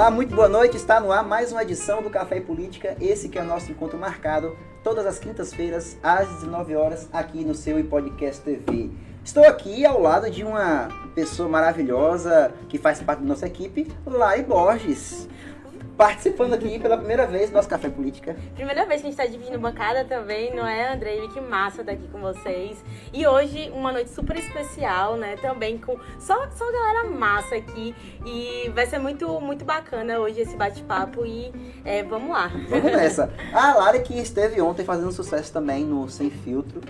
Olá, muito boa noite. Está no ar mais uma edição do Café e Política. Esse que é o nosso encontro marcado todas as quintas-feiras às 19 horas aqui no seu podcast TV. Estou aqui ao lado de uma pessoa maravilhosa que faz parte da nossa equipe, Lai Borges participando aqui pela primeira vez do nosso Café Política. Primeira vez que a gente está dividindo bancada também, não é, Andrei? Que massa estar aqui com vocês. E hoje, uma noite super especial, né? Também com só, só galera massa aqui. E vai ser muito, muito bacana hoje esse bate-papo. E é, vamos lá. Vamos nessa. A Lara que esteve ontem fazendo sucesso também no Sem Filtro.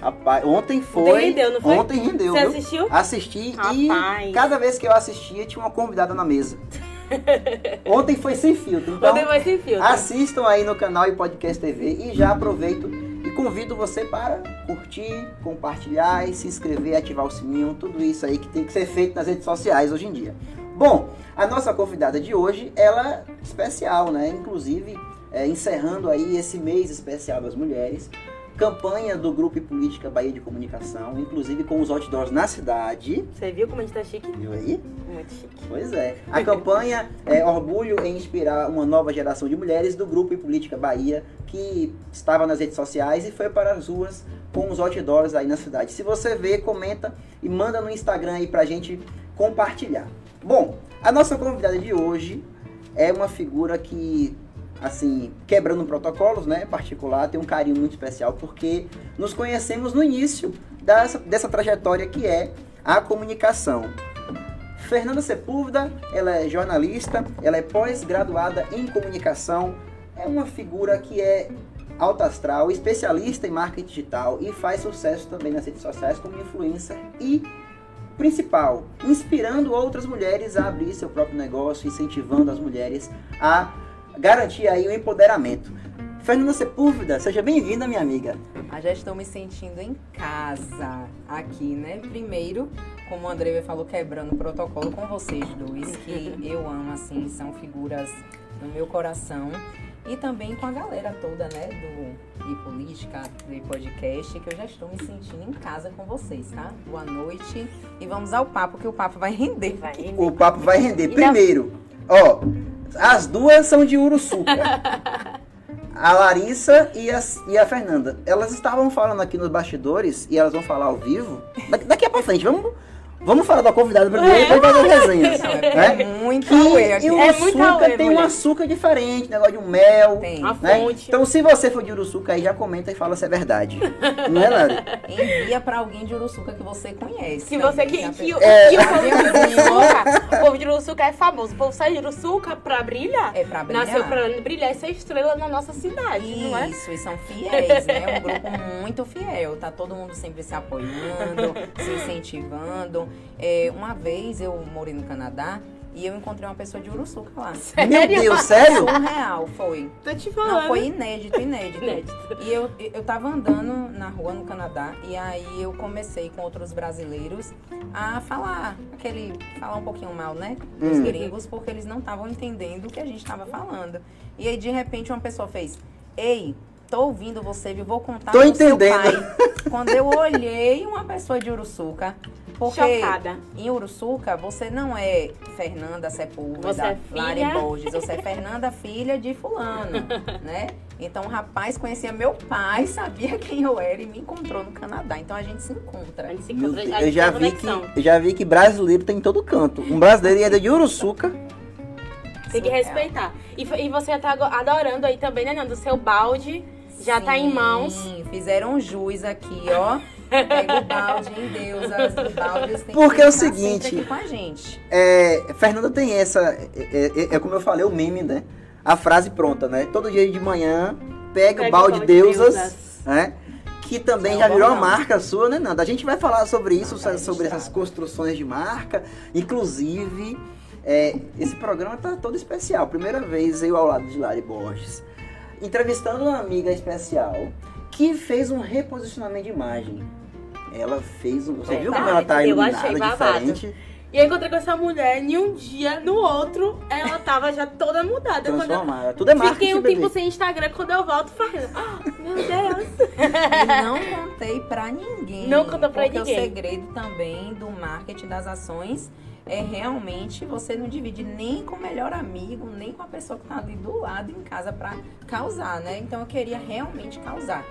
Rapaz, ontem foi. Ontem rendeu, não foi? Ontem rendeu. Você viu? assistiu? Assisti Rapaz. e cada vez que eu assistia tinha uma convidada na mesa. Ontem foi sem filtro. Então, Ontem vai sem filtro. assistam aí no canal e podcast TV e já aproveito e convido você para curtir, compartilhar e se inscrever, ativar o sininho, tudo isso aí que tem que ser feito nas redes sociais hoje em dia. Bom, a nossa convidada de hoje, ela é especial, né? Inclusive, é, encerrando aí esse mês especial das mulheres, campanha do Grupo e Política Bahia de Comunicação, inclusive com os outdoors na cidade. Você viu como a gente tá chique? Viu aí? Muito chique. Pois é. A campanha é Orgulho em Inspirar uma Nova Geração de Mulheres do Grupo e Política Bahia, que estava nas redes sociais e foi para as ruas com os outdoors aí na cidade. Se você vê, comenta e manda no Instagram aí pra gente compartilhar. Bom, a nossa convidada de hoje é uma figura que, assim, quebrando protocolos, né, particular, tem um carinho muito especial, porque nos conhecemos no início dessa, dessa trajetória que é a comunicação. Fernanda Sepúlveda, ela é jornalista, ela é pós-graduada em comunicação, é uma figura que é alta astral, especialista em marketing digital e faz sucesso também nas redes sociais como influencer e principal, inspirando outras mulheres a abrir seu próprio negócio, incentivando as mulheres a garantir aí o empoderamento. Fernanda Sepúlveda, seja bem-vinda, minha amiga. Ah, já estou me sentindo em casa aqui, né? Primeiro, como o André falou, quebrando o protocolo com vocês dois, que eu amo, assim, são figuras no meu coração. E também com a galera toda, né, do E Política, do Podcast, que eu já estou me sentindo em casa com vocês, tá? Boa noite e vamos ao papo, que o papo vai render. Vai render. O papo vai render. E Primeiro, ó, as duas são de Uruçuca. A Larissa e a, e a Fernanda. Elas estavam falando aqui nos bastidores e elas vão falar ao vivo. Daqui, daqui a pra frente, vamos, vamos falar da convidada primeiro e depois fazer. Não, é, né? é muito Que auê e É muito Uruçuca auê, tem um mulher. açúcar diferente, negócio de um mel. Tem. A né? fonte. Então, se você for de Uruçuca aí, já comenta e fala se é verdade. Não é, Lari? Envia pra alguém de Uruçuca que você conhece. Que você que, já que, o- É. que o povo de Uruçuca, o povo de Uruçuca é famoso. O povo sai de Uruçuca pra brilhar. É pra brilhar. Nasceu pra brilhar e ser estrela na nossa cidade, não é? Isso, e são fiéis, né? É um grupo muito fiel. Tá todo mundo sempre se apoiando, se incentivando. É, uma vez eu morei no Canadá e eu encontrei uma pessoa de Uruçuca lá. Meu Deus, sério? Surreal, foi. Tô te falando. Não, foi inédito, inédito. Inédito. E eu, eu tava andando na rua no Canadá e aí eu comecei com outros brasileiros a falar aquele. falar um pouquinho mal, né? Dos Hum. gringos, porque eles não estavam entendendo o que a gente tava falando. E aí, de repente, uma pessoa fez: Ei, tô ouvindo você, viu? Vou contar Tô entendendo." Quando eu olhei uma pessoa de Uruçuca. Porque Chocada. em Uruçuca, você não é Fernanda Sepúlveda, Você é Lari Borges, você é Fernanda, filha de fulano, né? Então o rapaz conhecia meu pai, sabia quem eu era e me encontrou no Canadá. Então a gente se A encontra. gente se encontra, Deus, a eu já vi, que, eu já vi que brasileiro tem em todo canto. Um brasileiro é de Uruçuca. Tem que respeitar. E, e você tá adorando aí também, né, Nando? O seu balde já tá em Sim, mãos. Fizeram jus aqui, ó. Pega o balde em Deus, as baldes tem Porque que é o seguinte, aqui com a gente. É, Fernanda tem essa. É, é- é como eu falei, o meme, né? A frase pronta, né? Todo dia de manhã, pega, o Pega balde o balde deusas, deusas. né? Que também É já virou uma bordão. marca sua, né, Nanda? A gente vai falar sobre isso, Não, tá sobre essas construções de marca. Inclusive, é, esse programa tá todo especial. Primeira vez eu ao lado de Lari Borges, entrevistando uma amiga especial que fez um reposicionamento de imagem. Ela fez um. Você viu como ela tá Eu iluminada, achei babado. diferente? E eu encontrei com essa mulher e um dia, no outro, ela tava já toda mudada. Quando eu Transformada. Tudo é marketing, fiquei um bebê. tempo sem Instagram, quando eu volto, fazendo. "Ah, Meu Deus! E não contei pra ninguém. Não contou pra porque ninguém. o segredo também do marketing das ações é realmente você não divide nem com o melhor amigo, nem com a pessoa que tá ali do lado em casa pra causar, né? Então eu queria realmente causar.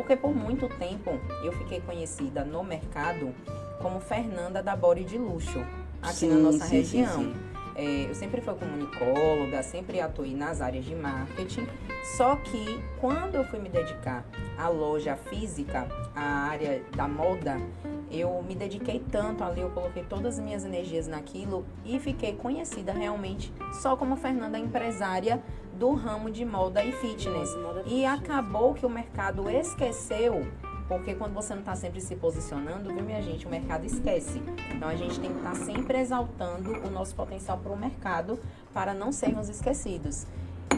Porque por muito tempo eu fiquei conhecida no mercado como Fernanda da Body de Luxo, aqui na Sim, nossa sim, sim, região. sim. É, eu sempre fui comunicóloga, sempre atuei nas áreas de marketing. Só que quando eu fui me dedicar à loja física, à área da moda, eu me dediquei tanto ali, eu coloquei todas as minhas energias naquilo e fiquei conhecida realmente só como Fernanda empresária do ramo de moda e fitness. E acabou que o mercado esqueceu, porque quando você não está sempre se posicionando, viu, minha gente, o mercado esquece. Então a gente tem que estar sempre exaltando o nosso potencial para o mercado para não sermos esquecidos.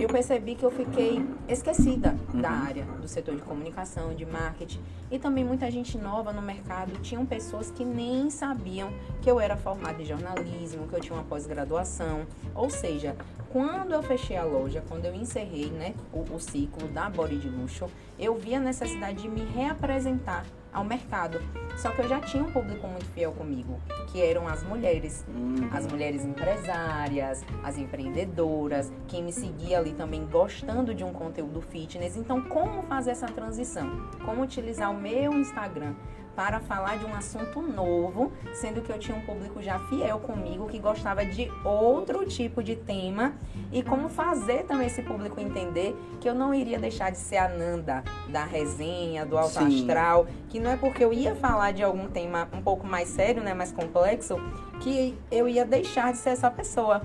Eu percebi que eu fiquei esquecida da área do setor de comunicação, de marketing e também muita gente nova no mercado. Tinham pessoas que nem sabiam que eu era formada em jornalismo, que eu tinha uma pós-graduação. Ou seja, quando eu fechei a loja, quando eu encerrei né, o, o ciclo da Body de Luxo, eu vi a necessidade de me reapresentar ao mercado. Só que eu já tinha um público muito fiel comigo, que eram as mulheres. Uhum. As mulheres empresárias, as empreendedoras, quem me seguia ali também gostando de um conteúdo fitness. Então, como fazer essa transição? Como utilizar o meu Instagram para falar de um assunto novo, sendo que eu tinha um público já fiel comigo que gostava de outro tipo de tema e como fazer também esse público entender que eu não iria deixar de ser a Nanda da resenha, do alto Sim. astral, que não é porque eu ia falar de algum tema um pouco mais sério, né, mais complexo, que eu ia deixar de ser essa pessoa.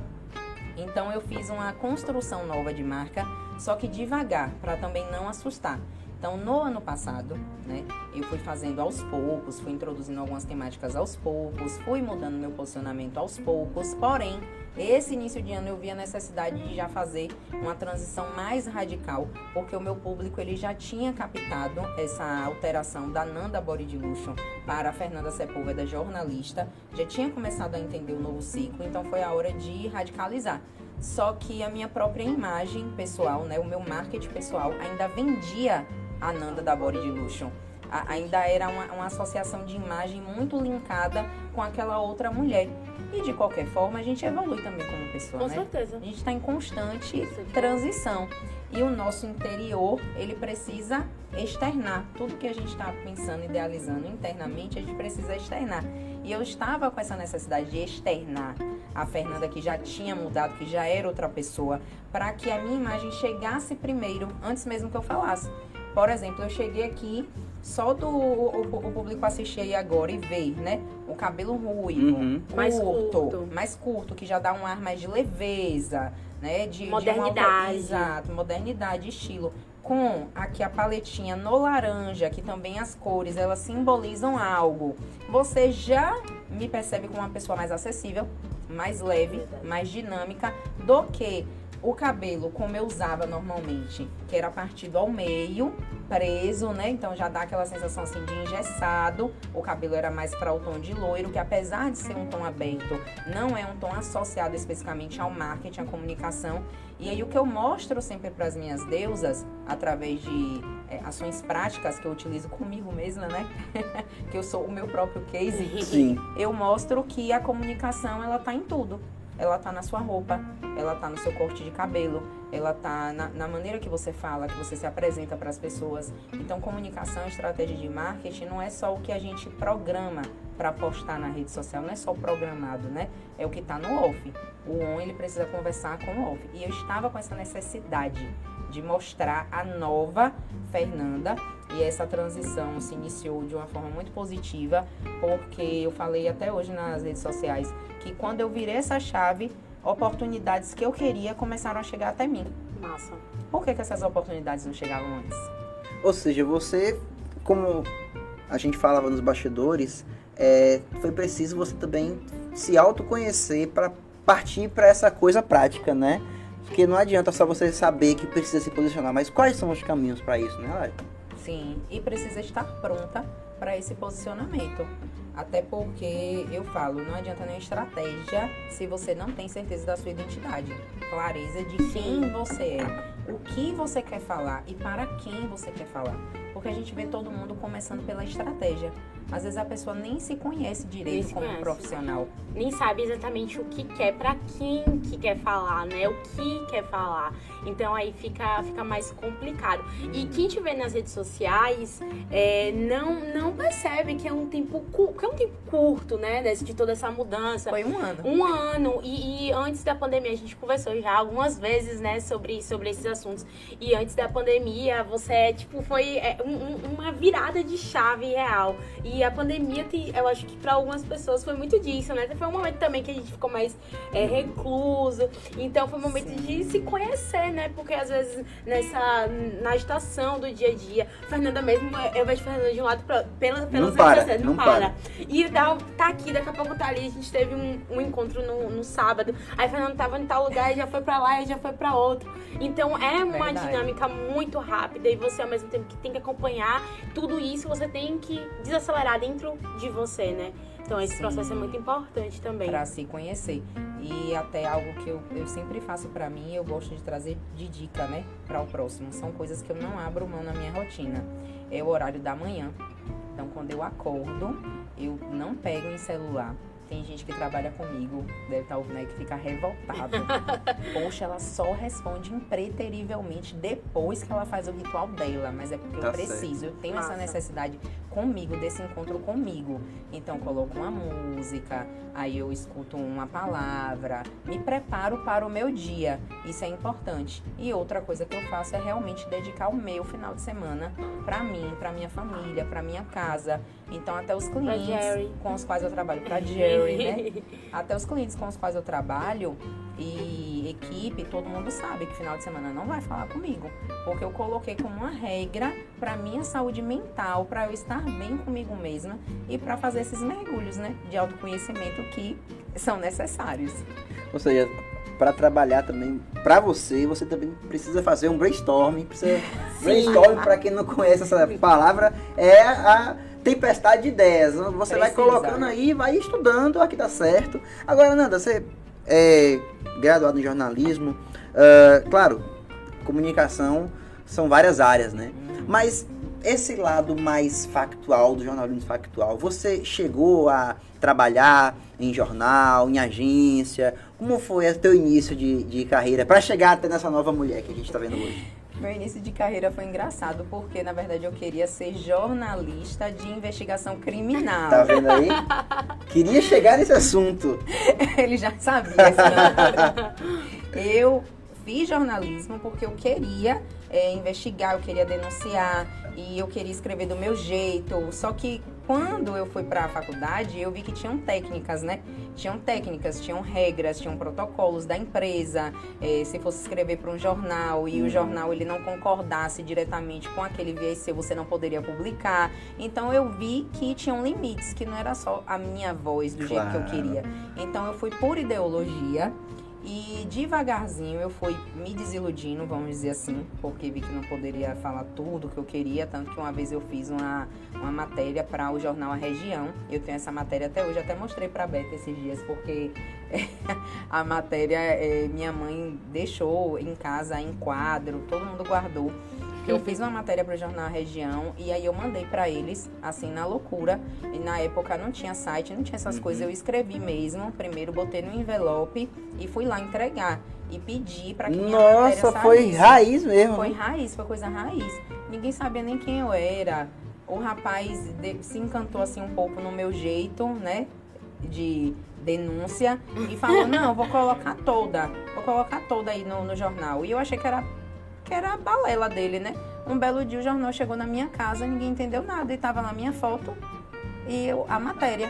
Então eu fiz uma construção nova de marca, só que devagar, para também não assustar. Então, no ano passado, né, eu fui fazendo aos poucos, fui introduzindo algumas temáticas aos poucos, fui mudando meu posicionamento aos poucos, porém, esse início de ano eu vi a necessidade de já fazer uma transição mais radical, porque o meu público ele já tinha captado essa alteração da Nanda Body para a Fernanda Sepúlveda, jornalista, já tinha começado a entender o novo ciclo, então foi a hora de radicalizar. Só que a minha própria imagem pessoal, né, o meu marketing pessoal ainda vendia a Nanda da Body de Luxo. A- ainda era uma, uma associação de imagem muito linkada com aquela outra mulher. E de qualquer forma, a gente evolui também como pessoa, Com né? certeza. A gente está em constante transição. E o nosso interior, ele precisa externar. Tudo que a gente está pensando, idealizando internamente, a gente precisa externar. E eu estava com essa necessidade de externar a Fernanda, que já tinha mudado, que já era outra pessoa, para que a minha imagem chegasse primeiro, antes mesmo que eu falasse. Por exemplo, eu cheguei aqui, só do o, o- público assistir aí agora e ver, né? O cabelo ruivo, Uhum. Mais curto, curto. mais curto, que já dá um ar mais de leveza, né? De, de uma Modernidade. exato, modernidade, estilo. Com aqui a paletinha no laranja, que também as cores, elas simbolizam algo. Você já me percebe como uma pessoa mais acessível, mais leve, mais dinâmica do que o cabelo como eu usava normalmente, que era partido ao meio, preso, né? Então já dá aquela sensação assim de engessado. O cabelo era mais para o tom de loiro, que apesar de ser um tom aberto, não é um tom associado especificamente ao marketing, à comunicação. E aí o que eu mostro sempre para as minhas deusas, através de é, ações práticas que eu utilizo comigo mesma, né? que eu sou o meu próprio case Sim. eu mostro que a comunicação ela tá em tudo. Ela tá na sua roupa, ela tá no seu corte de cabelo, ela tá na, na maneira que você fala, que você se apresenta para as pessoas. Então, comunicação, estratégia de marketing não é só o que a gente programa para postar na rede social, não é só o programado, né? É o que tá no off. O on ele precisa conversar com o off. E eu estava com essa necessidade de mostrar a nova Fernanda e essa transição se iniciou de uma forma muito positiva, porque eu falei até hoje nas redes sociais que quando eu virei essa chave, oportunidades que eu queria começaram a chegar até mim. Massa. Por que, que essas oportunidades não chegavam antes? Ou seja, você, como a gente falava nos bastidores, é, foi preciso você também se autoconhecer para partir para essa coisa prática, né? Porque não adianta só você saber que precisa se posicionar, mas quais são os caminhos para isso, né, Lari? Sim, e precisa estar pronta para esse posicionamento. Até porque eu falo, não adianta nenhuma estratégia se você não tem certeza da sua identidade, clareza de quem você é. o que você quer falar e para quem você quer falar. Porque a gente vê todo mundo começando pela estratégia. Às vezes a pessoa nem se conhece direito como conhece. profissional. Nem sabe exatamente o que quer, pra quem que quer falar, né? O que quer falar. Então aí fica, fica mais complicado. E quem te vê nas redes sociais é, não, não percebe que é um tempo cu- que é um tempo curto, né? Desse, de toda essa mudança. Foi um ano. Um ano, e, e antes da pandemia, a gente conversou já algumas vezes, né, sobre, sobre esses assuntos. E antes da pandemia, você, tipo, foi é, um- uma virada de chave real. E a pandemia, eu acho que para algumas pessoas foi muito disso, né? Foi um momento também que a gente ficou mais é, recluso. Então foi um momento Sim. de se conhecer, né? Porque às vezes nessa, na estação do dia a dia, Fernanda mesmo, eu vejo Fernanda de um lado pra, pela, pelas Não para, redes sociais, não, não para. para. E tá, tá aqui, daqui a pouco tá ali. A gente teve um, um encontro no, no sábado. Aí Fernando tava em tal lugar, já foi pra lá e já foi pra outro. Então é uma Verdade. dinâmica muito rápida e você ao mesmo tempo que tem que acompanhar tudo isso, você tem que desacelerar dentro de você, né? Então esse Sim. processo é muito importante também. para se conhecer. E até algo que eu, eu sempre faço para mim, eu gosto de trazer de dica, né, para o próximo. São coisas que eu não abro mão na minha rotina. É o horário da manhã. Então, quando eu acordo, eu não pego em celular. Tem gente que trabalha comigo, deve estar ouvindo aí que fica revoltado. Poxa, ela só responde impreterivelmente depois que ela faz o ritual dela. Mas é porque Tá eu preciso, eu tenho essa necessidade comigo, desse encontro comigo. Então, coloco uma música, aí eu escuto uma palavra, me preparo para o meu dia. Isso é importante. E outra coisa que eu faço é realmente dedicar o meu final de semana para mim, para minha família, para minha casa. Então, até os clientes com os quais eu trabalho, para Jerry, né? Até os clientes com os quais eu trabalho e equipe, todo mundo sabe que final de semana não vai falar comigo, porque eu coloquei como uma regra para minha saúde mental, para eu estar bem comigo mesma e para fazer esses mergulhos, né, de autoconhecimento que são necessários. Ou seja, para trabalhar também, para você, você também precisa fazer um brainstorming. Precisa... Brainstorming, para quem não conhece essa palavra, é a tempestade de ideias. Você vai Precisa. colocando aí, vai estudando, aqui dá certo. Agora, Nanda, você é graduado em jornalismo. ah, claro, comunicação são várias áreas, né? Mas esse lado mais factual do jornalismo factual, você chegou a trabalhar em jornal, em agência? Como foi o teu início de, de carreira para chegar até nessa nova mulher que a gente está vendo hoje? Meu início de carreira foi engraçado porque, na verdade, eu queria ser jornalista de investigação criminal. Tá vendo aí? Queria chegar nesse assunto. Ele já sabia. assim, eu fiz jornalismo porque eu queria é, investigar, eu queria denunciar e eu queria escrever do meu jeito. Só que quando eu fui para a faculdade, eu vi que tinham técnicas, né? Tinham técnicas, tinham regras, tinham protocolos da empresa. É, se fosse escrever para um jornal e o jornal ele não concordasse diretamente com aquele viés seu, você não poderia publicar. Então eu vi que tinham limites, que não era só a minha voz do jeito que eu Claro. queria. Então eu fui por ideologia e devagarzinho eu fui me desiludindo, vamos dizer assim, porque vi que não poderia falar tudo que eu queria, tanto que uma vez eu fiz uma, uma matéria para o jornal A Região. Eu tenho essa matéria até hoje, até mostrei para a Beta esses dias, porque a matéria eh, minha mãe deixou em casa em quadro, todo mundo guardou. Eu fiz uma matéria para o jornal Região e aí eu mandei para eles, assim, na loucura. E na época não tinha site, não tinha essas Uhum. coisas. Eu escrevi mesmo. Primeiro botei no envelope e fui lá entregar. E pedi para que minha Nossa, foi raiz mesmo. Foi raiz, foi coisa raiz. Ninguém sabia nem quem eu era. O rapaz se encantou assim um pouco no meu jeito, né? De denúncia. E falou, não, vou colocar toda. Vou colocar toda aí no, no jornal. E eu achei que era, que era a balela dele, né? Um belo dia o jornal chegou na minha casa, ninguém entendeu nada. E tava na minha foto e eu, a matéria.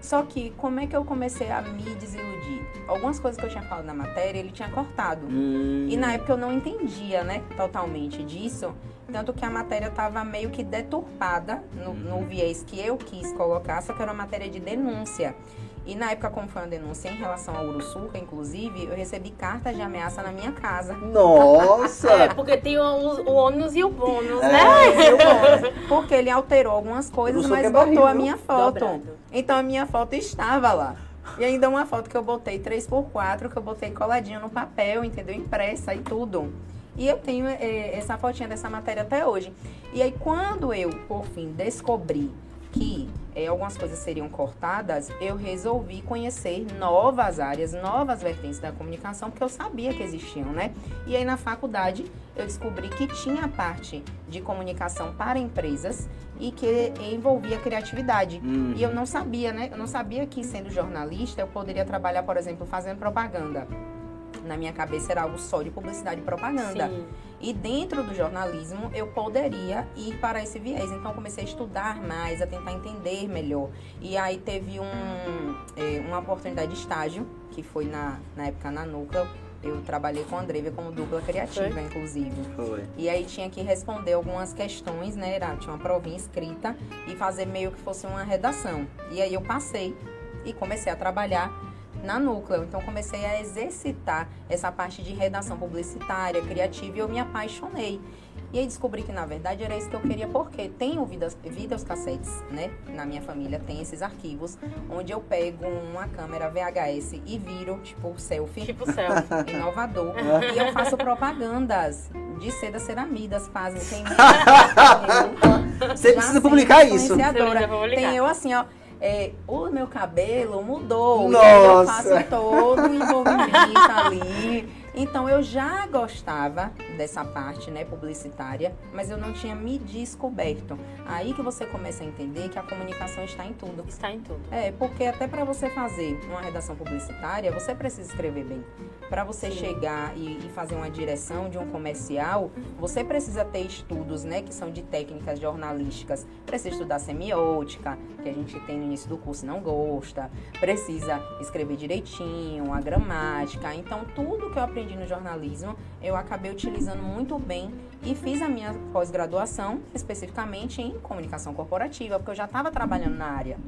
Só que como é que eu comecei a me desiludir? Algumas coisas que eu tinha falado na matéria, ele tinha cortado. Hum, E na época eu não entendia, né, totalmente disso. Tanto que a matéria tava meio que deturpada no, no viés que eu quis colocar, só que era uma matéria de denúncia. E na época, como foi uma denúncia em relação ao Uruçuca, inclusive, eu recebi cartas de ameaça na minha casa. Nossa! É, porque tem o, o ônus e o bônus, É, né? Porque ele alterou algumas coisas, Uruçuca mas é botou a minha foto. Dobrado. Então a minha foto estava lá. E ainda uma foto que eu botei 3x4, que eu botei coladinha no papel, entendeu? Impressa e tudo. E eu tenho é, essa fotinha dessa matéria até hoje. E aí, quando eu, por fim, descobri que é, algumas coisas seriam cortadas, eu resolvi conhecer novas áreas, novas vertentes da comunicação, porque eu sabia que existiam, né? E aí na faculdade eu descobri que tinha a parte de comunicação para empresas e que envolvia criatividade. Uhum. E eu não sabia, né? Eu não sabia que sendo jornalista eu poderia trabalhar, por exemplo, fazendo propaganda na minha cabeça era algo só de publicidade e propaganda. Sim. E dentro do jornalismo eu poderia ir para esse viés. Então comecei a estudar mais, a tentar entender melhor. E aí teve um, é, uma oportunidade de estágio, que foi na, na época na Núcleo. Eu trabalhei com a Andrevia como dupla criativa, foi? inclusive. Foi. E aí tinha que responder algumas questões, né? Era, tinha uma provinha escrita e fazer meio que fosse uma redação. E aí eu passei e comecei a trabalhar na Núcleo. Então comecei a exercitar essa parte de redação publicitária, criativa e eu me apaixonei. E aí descobri que na verdade era isso que eu queria, porque tem vidas, vidas cassetes, né? Na minha família tem esses arquivos, onde eu pego uma câmera VHS e viro, tipo, selfie. Tipo selfie. Inovador. e eu faço propagandas de seda ceramidas, fazem. Tem Você precisa publicar isso. Tem eu assim, ó é, o meu cabelo mudou. Nossa. Eu faço todo o envolvimento ali. Então eu já gostava dessa parte, né, publicitária, mas eu não tinha me descoberto. Aí que você começa a entender que a comunicação está em tudo. Está em tudo. É, porque até para você fazer uma redação publicitária, você precisa escrever bem. Para você Sim. chegar e, e, fazer uma direção de um comercial, você precisa ter estudos, né, que são de técnicas jornalísticas. Precisa estudar semiótica, que a gente tem no início do curso não gosta. Precisa escrever direitinho, a gramática. Então tudo que eu aprendi no jornalismo, eu acabei utilizando muito bem e fiz a minha pós-graduação especificamente em comunicação corporativa, porque eu já estava trabalhando na área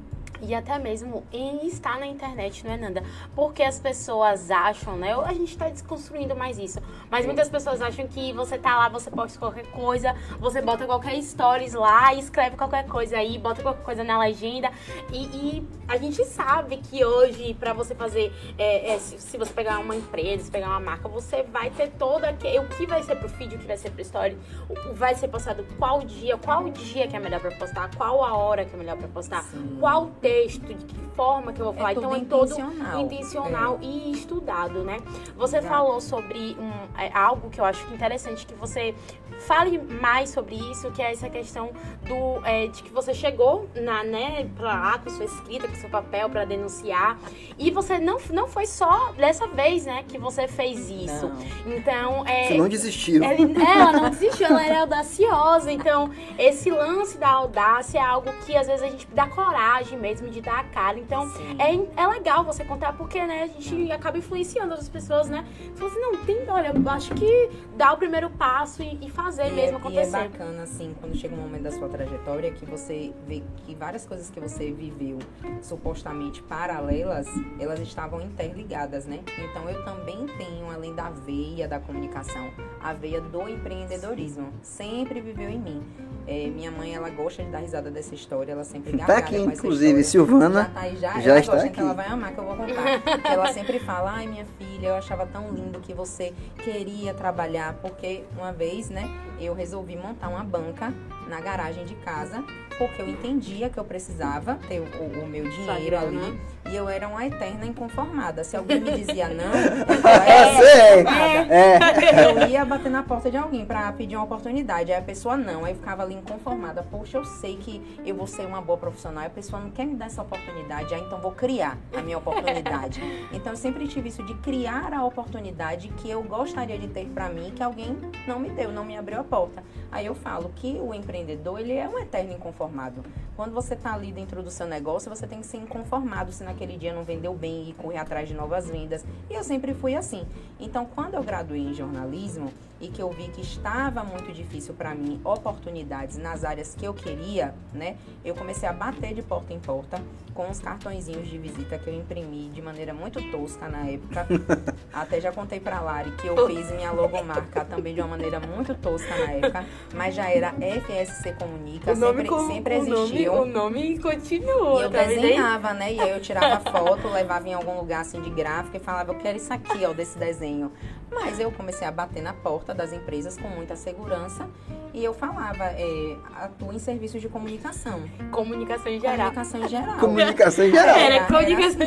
e até mesmo em estar na internet, não é, Nanda? Porque as pessoas acham, né? A gente está desconstruindo mais isso. Mas muitas pessoas acham que você tá lá, você posta qualquer coisa, você bota qualquer stories lá, escreve qualquer coisa aí, bota qualquer coisa na legenda. E, e a gente sabe que hoje, para você fazer, é, é, se, se, você pegar uma empresa, se pegar uma marca, você vai ter todo aquele. O que vai ser pro feed, o que vai ser pro story, o, vai ser postado qual dia, qual dia que é melhor para postar, qual a hora que é melhor para postar, Sim. qual tempo texto, de que forma que eu vou é falar. É então é todo intencional é. e estudado, né? Você Exato. falou sobre um, é, algo que eu acho interessante que você fale mais sobre isso, que é essa questão do é, de que você chegou na, né, pra lá com sua escrita, com seu papel para denunciar. E você não, não foi só dessa vez, né, que você fez isso. Não. Então, é, Você não desistiu. Ela, ela não desistiu, ela era audaciosa. Então, esse lance da audácia é algo que às vezes a gente dá coragem mesmo de dar a cara. Então, é, é legal você contar, porque, né, a gente acaba influenciando as pessoas, né? Fala assim, não, tem, olha, eu acho que dá o primeiro passo e, e fazer e mesmo é, acontecer. E é bacana, assim, quando chega um momento da sua trajetória que você vê que várias coisas que você viveu supostamente paralelas, elas estavam interligadas, né? Então, eu também tenho, além da veia da comunicação, a veia do empreendedorismo. Sempre viveu em mim. É, minha mãe, ela gosta de dar risada dessa história, ela sempre Tá aqui, inclusive, Silvana. Já tá aí, já, já está gosta, aqui. Então ela vai amar que eu vou contar. ela sempre fala, ai minha filha, eu achava tão lindo que você queria trabalhar, porque uma vez, né, eu resolvi montar uma banca na garagem de casa, porque eu entendia que eu precisava ter o, o, o meu dinheiro ali. E eu era uma eterna inconformada. Se alguém me dizia não, eu, é, é. eu ia bater na porta de alguém para pedir uma oportunidade. Aí a pessoa não, aí ficava ali inconformada. Poxa, eu sei que eu vou ser uma boa profissional. a pessoa não quer me dar essa oportunidade, aí então vou criar a minha oportunidade. Então eu sempre tive isso de criar a oportunidade que eu gostaria de ter para mim, que alguém não me deu, não me abriu a porta. Aí eu falo que o empreendedor, ele é um eterno inconformado. Quando você está ali dentro do seu negócio, você tem que ser inconformado se naquele dia não vendeu bem e correr atrás de novas vendas. E eu sempre fui assim. Então, quando eu graduei em jornalismo e que eu vi que estava muito difícil para mim oportunidades nas áreas que eu queria, né? Eu comecei a bater de porta em porta com os cartõezinhos de visita que eu imprimi de maneira muito tosca na época. Até já contei para Lari que eu fiz minha logomarca também de uma maneira muito tosca na época, mas já era FSC Comunica, sempre, sempre existiu. O nome, o nome continua. E eu tá desenhava, né? E aí eu tirava tirava foto, levava em algum lugar assim de gráfico e falava, eu quero isso aqui, ó, desse desenho. Mas eu comecei a bater na porta das empresas com muita segurança e eu falava, é, atuo em serviços de comunicação. Comunicação em geral. Comunicação em geral. Comunicação em geral. Era Era comunicação.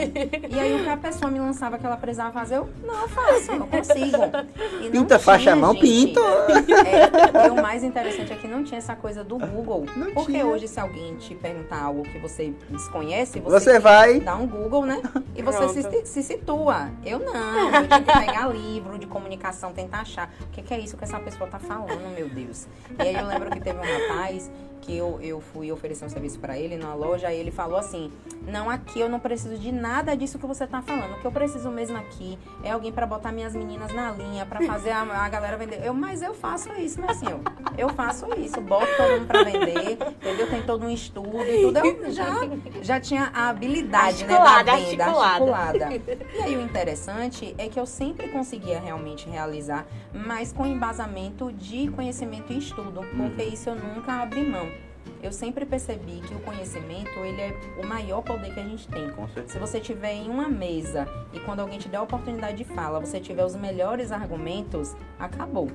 E aí o que a pessoa me lançava que ela precisava fazer, eu não faço, eu consigo. E não Pinta faixa a mão, pinto. É, e o mais interessante é que não tinha essa coisa do Google. Não porque tinha. hoje, se alguém te perguntar algo que você desconhece, você, Você vai. dá um Google, né? E você se, se situa. Eu não. Eu tinha que pegar livro de comunicação, tentar achar. O que, que é isso que essa pessoa tá falando, meu Deus? E aí eu lembro que teve um rapaz que eu, eu fui oferecer um serviço pra ele numa loja, ele falou assim: Não, aqui eu não preciso de nada disso que você tá falando. O que eu preciso mesmo aqui é alguém pra botar minhas meninas na linha, pra fazer a, a galera vender. Eu, mas eu faço isso, meu senhor. Eu faço isso, boto todo mundo pra vender, entendeu? Tem todo um estudo e tudo. Eu já, já tinha a habilidade né, da Articulada, venda articulada. articulada. E aí o interessante é que eu sempre conseguia realmente realizar, mas com embasamento de conhecimento e estudo, porque isso eu nunca abri mão. Eu sempre percebi que o conhecimento, ele é o maior poder que a gente tem. Se você tiver em uma mesa e quando alguém te der a oportunidade de fala, você tiver os melhores argumentos, acabou.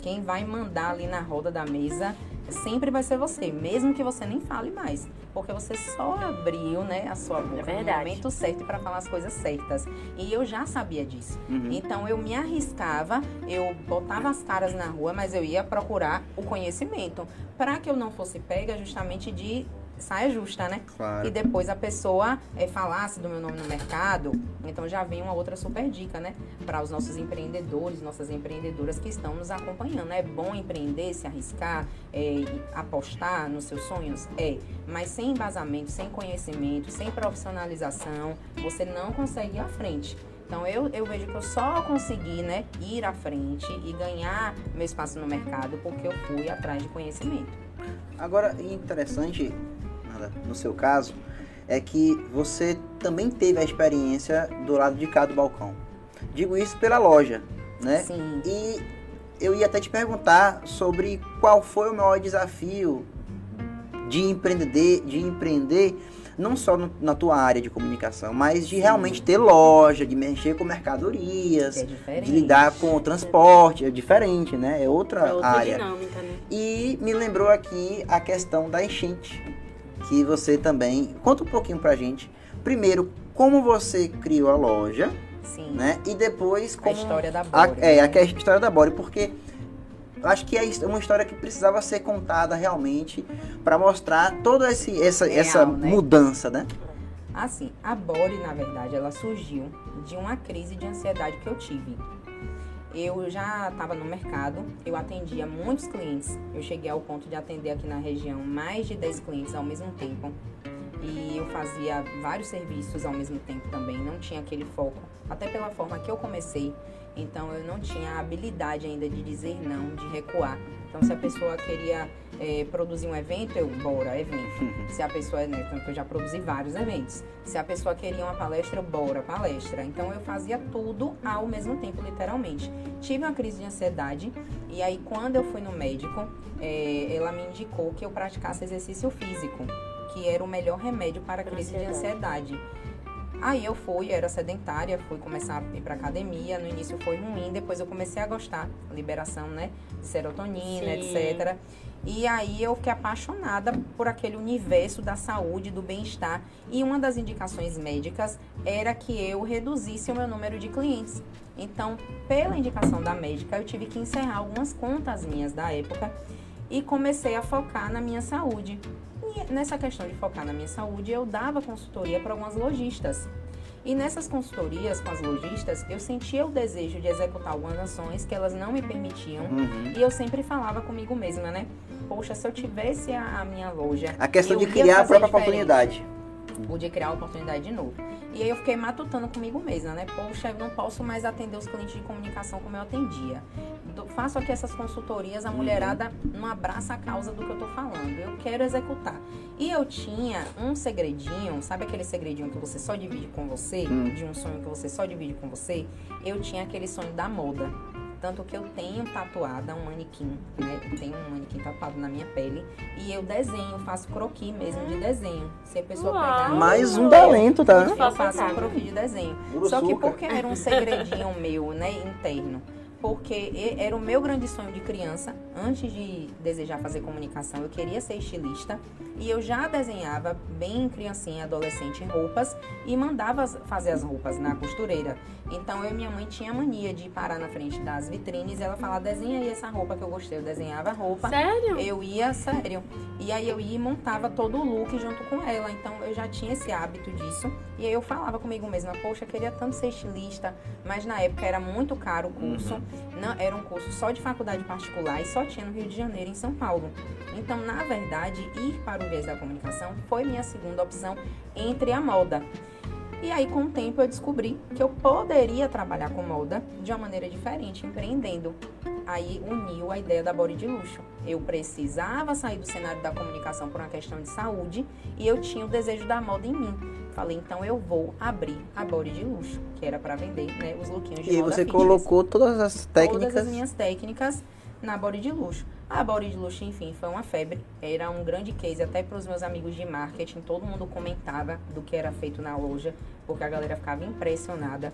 Quem vai mandar ali na roda da mesa sempre vai ser você, mesmo que você nem fale mais, porque você só abriu, né, a sua boca no verdade. momento certo para falar as coisas certas. E eu já sabia disso. Uhum. Então eu me arriscava, eu botava as caras na rua, mas eu ia procurar o conhecimento para que eu não fosse pega justamente de saia justa, né? Claro. E depois a pessoa eh, falasse do meu nome no mercado, então já vem uma outra super dica, né? Para os nossos empreendedores, nossas empreendedoras que estão nos acompanhando. É bom empreender, se arriscar, e apostar nos seus sonhos? É. Mas sem embasamento, sem conhecimento, sem profissionalização, você não consegue ir à frente. Então eu, eu vejo que eu só consegui né, ir à frente e ganhar meu espaço no mercado porque eu fui atrás de conhecimento. Agora, interessante, Nanda, no seu caso, é que você também teve a experiência do lado de cá do balcão. Digo isso pela loja, né? Sim. E eu ia até te perguntar sobre qual foi o maior desafio de empreender, de empreender não só no- na tua área de comunicação, mas de Sim. realmente ter loja, de mexer com mercadorias, É de lidar com o transporte, é diferente, né? É outra, É outra área. dinâmica, né? E me lembrou aqui a questão da enchente, que você também conta um pouquinho pra gente. Primeiro, como você criou a loja, Sim. né? E depois A como história da a, Bore. é, né? a, a história da Bore, porque acho que é uma história que precisava ser contada realmente para mostrar toda esse, essa, Real, essa né? mudança, né? Assim, a Bore, na verdade, ela surgiu de uma crise de ansiedade que eu tive. Eu já estava no mercado, eu atendia muitos clientes. Eu cheguei ao ponto de atender aqui na região mais de 10 clientes ao mesmo tempo. E eu fazia vários serviços ao mesmo tempo também, não tinha aquele foco, até pela forma que eu comecei. Então eu não tinha a habilidade ainda de dizer não, de recuar. Então se a pessoa queria eh, produzir um evento, eu, bora, evento. Se a pessoa, né, tanto que eu já produzi vários eventos. Se a pessoa queria uma palestra, bora, palestra. Então eu fazia tudo ao mesmo tempo, literalmente. Tive uma crise de ansiedade e aí quando eu fui no médico, eh, ela me indicou que eu praticasse exercício físico, que era o melhor remédio para a crise de ansiedade. Aí eu fui, era sedentária, fui começar a ir pra academia. No início foi ruim, depois eu comecei a gostar. Liberação, né? De serotonina, Sim. etc. E aí eu fiquei apaixonada por aquele universo da saúde, do bem-estar. E uma das indicações médicas era que eu reduzisse o meu número de clientes. Então, pela indicação da médica, eu tive que encerrar algumas contas minhas da época e comecei a focar na minha saúde. Nessa questão de focar na minha saúde, eu dava consultoria para algumas lojistas. E nessas consultorias com as lojistas, eu sentia o desejo de executar algumas ações que elas não me permitiam. Uhum. E eu sempre falava comigo mesma, né? Poxa, se eu tivesse a, a minha loja. A questão de ia criar a própria oportunidade. Podia criar uma oportunidade de novo. E aí eu fiquei matutando comigo mesma, né? Poxa, eu não posso mais atender os clientes de comunicação como eu atendia. Do- faço aqui essas consultorias, a Uhum. mulherada não abraça a causa do que eu tô falando. Eu quero executar. E eu tinha um segredinho, sabe aquele segredinho que você só divide com você? Hum. De um sonho que você só divide com você? Eu tinha aquele sonho da moda. Tanto que eu tenho tatuada um manequim, né? Eu tenho um manequim tatuado na minha pele. E eu desenho, faço croquis mesmo de desenho. Se a pessoa Uau. pegar. Mais um talento, tá? Eu faço um cara. croquis de desenho. Só que porque era um segredinho meu, né, interno. Porque era o meu grande sonho de criança. Antes de desejar fazer comunicação, eu queria ser estilista. E eu já desenhava bem criancinha, adolescente, roupas. E mandava fazer as roupas na costureira. Então eu e minha mãe tinha mania de parar na frente das vitrines e ela falar, desenha aí essa roupa que eu gostei. Eu desenhava a roupa. Sério? Eu ia, sério. E aí eu ia e montava todo o look junto com ela. Então eu já tinha esse hábito disso. E aí eu falava comigo mesma, poxa, eu queria tanto ser estilista, mas na época era muito caro o curso. Não, era um curso só de faculdade particular e só tinha no Rio de Janeiro e em São Paulo. Então, na verdade, ir para o viés da comunicação foi minha segunda opção entre a moda. E aí, com o tempo, eu descobri que eu poderia trabalhar com moda de uma maneira diferente, empreendendo. Aí uniu a ideia da body de luxo. Eu precisava sair do cenário da comunicação por uma questão de saúde e eu tinha o desejo da moda em mim. Falei, então eu vou abrir a body de luxo, que era para vender né, os lookinhos de E moda você fitness colocou todas as técnicas. todas as minhas técnicas na body de luxo. A body de luxo, enfim, foi uma febre. Era um grande case até para os meus amigos de marketing. Todo mundo comentava do que era feito na loja, porque a galera ficava impressionada.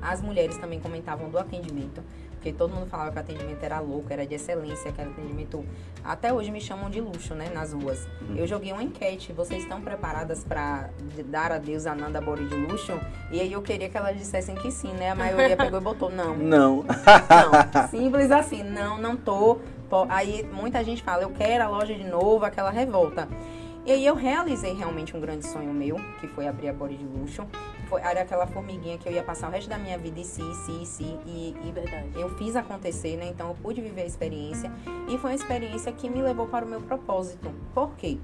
As mulheres também comentavam do atendimento, porque todo mundo falava que o atendimento era louco, era de excelência, que era atendimento. Até hoje me chamam de luxo, né, nas ruas. Eu joguei uma enquete, vocês estão preparadas para dar adeus a Nanda Body de luxo? E aí eu queria que elas dissessem que sim, né? A maioria pegou e botou não. Não. Não, simples assim, não, não tô. Aí muita gente fala, eu quero a loja de novo, aquela revolta. E aí eu realizei realmente um grande sonho meu, que foi abrir a Body de Luxo. Foi, era aquela formiguinha que eu ia passar o resto da minha vida e si, si, si. E, e Verdade. eu fiz acontecer, né? Então eu pude viver a experiência. E foi uma experiência que me levou para o meu propósito. Por quê?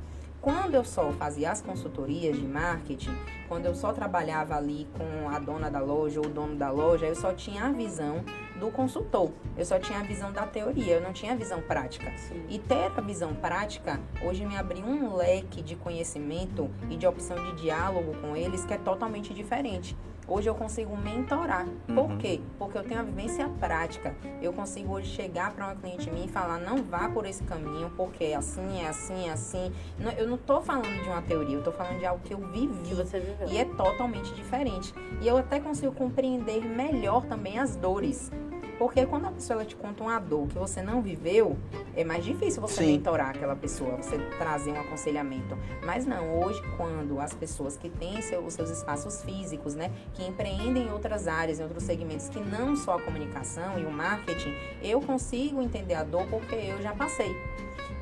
Quando eu só fazia as consultorias de marketing, quando eu só trabalhava ali com a dona da loja ou o dono da loja, eu só tinha a visão do consultor. Eu só tinha a visão da teoria, eu não tinha a visão prática. Sim. E ter a visão prática hoje me abriu um leque de conhecimento e de opção de diálogo com eles que é totalmente diferente. Hoje eu consigo mentorar. Por Uhum. quê? Porque eu tenho a vivência prática. Eu consigo hoje chegar para uma cliente minha e falar: não vá por esse caminho, porque é assim, é assim, é assim. Não- eu não tô falando de uma teoria, eu tô falando de algo que eu Que vivi. você viveu. E é totalmente diferente. E eu até consigo compreender melhor também as dores. Porque quando a pessoa te conta uma dor que você não viveu, é mais difícil você Sim. mentorar aquela pessoa, você trazer um aconselhamento. Mas não, hoje, quando as pessoas que têm seu- os seus espaços físicos, né, que empreendem em outras áreas, em outros segmentos, que não só a comunicação e o marketing, eu consigo entender a dor porque eu já passei.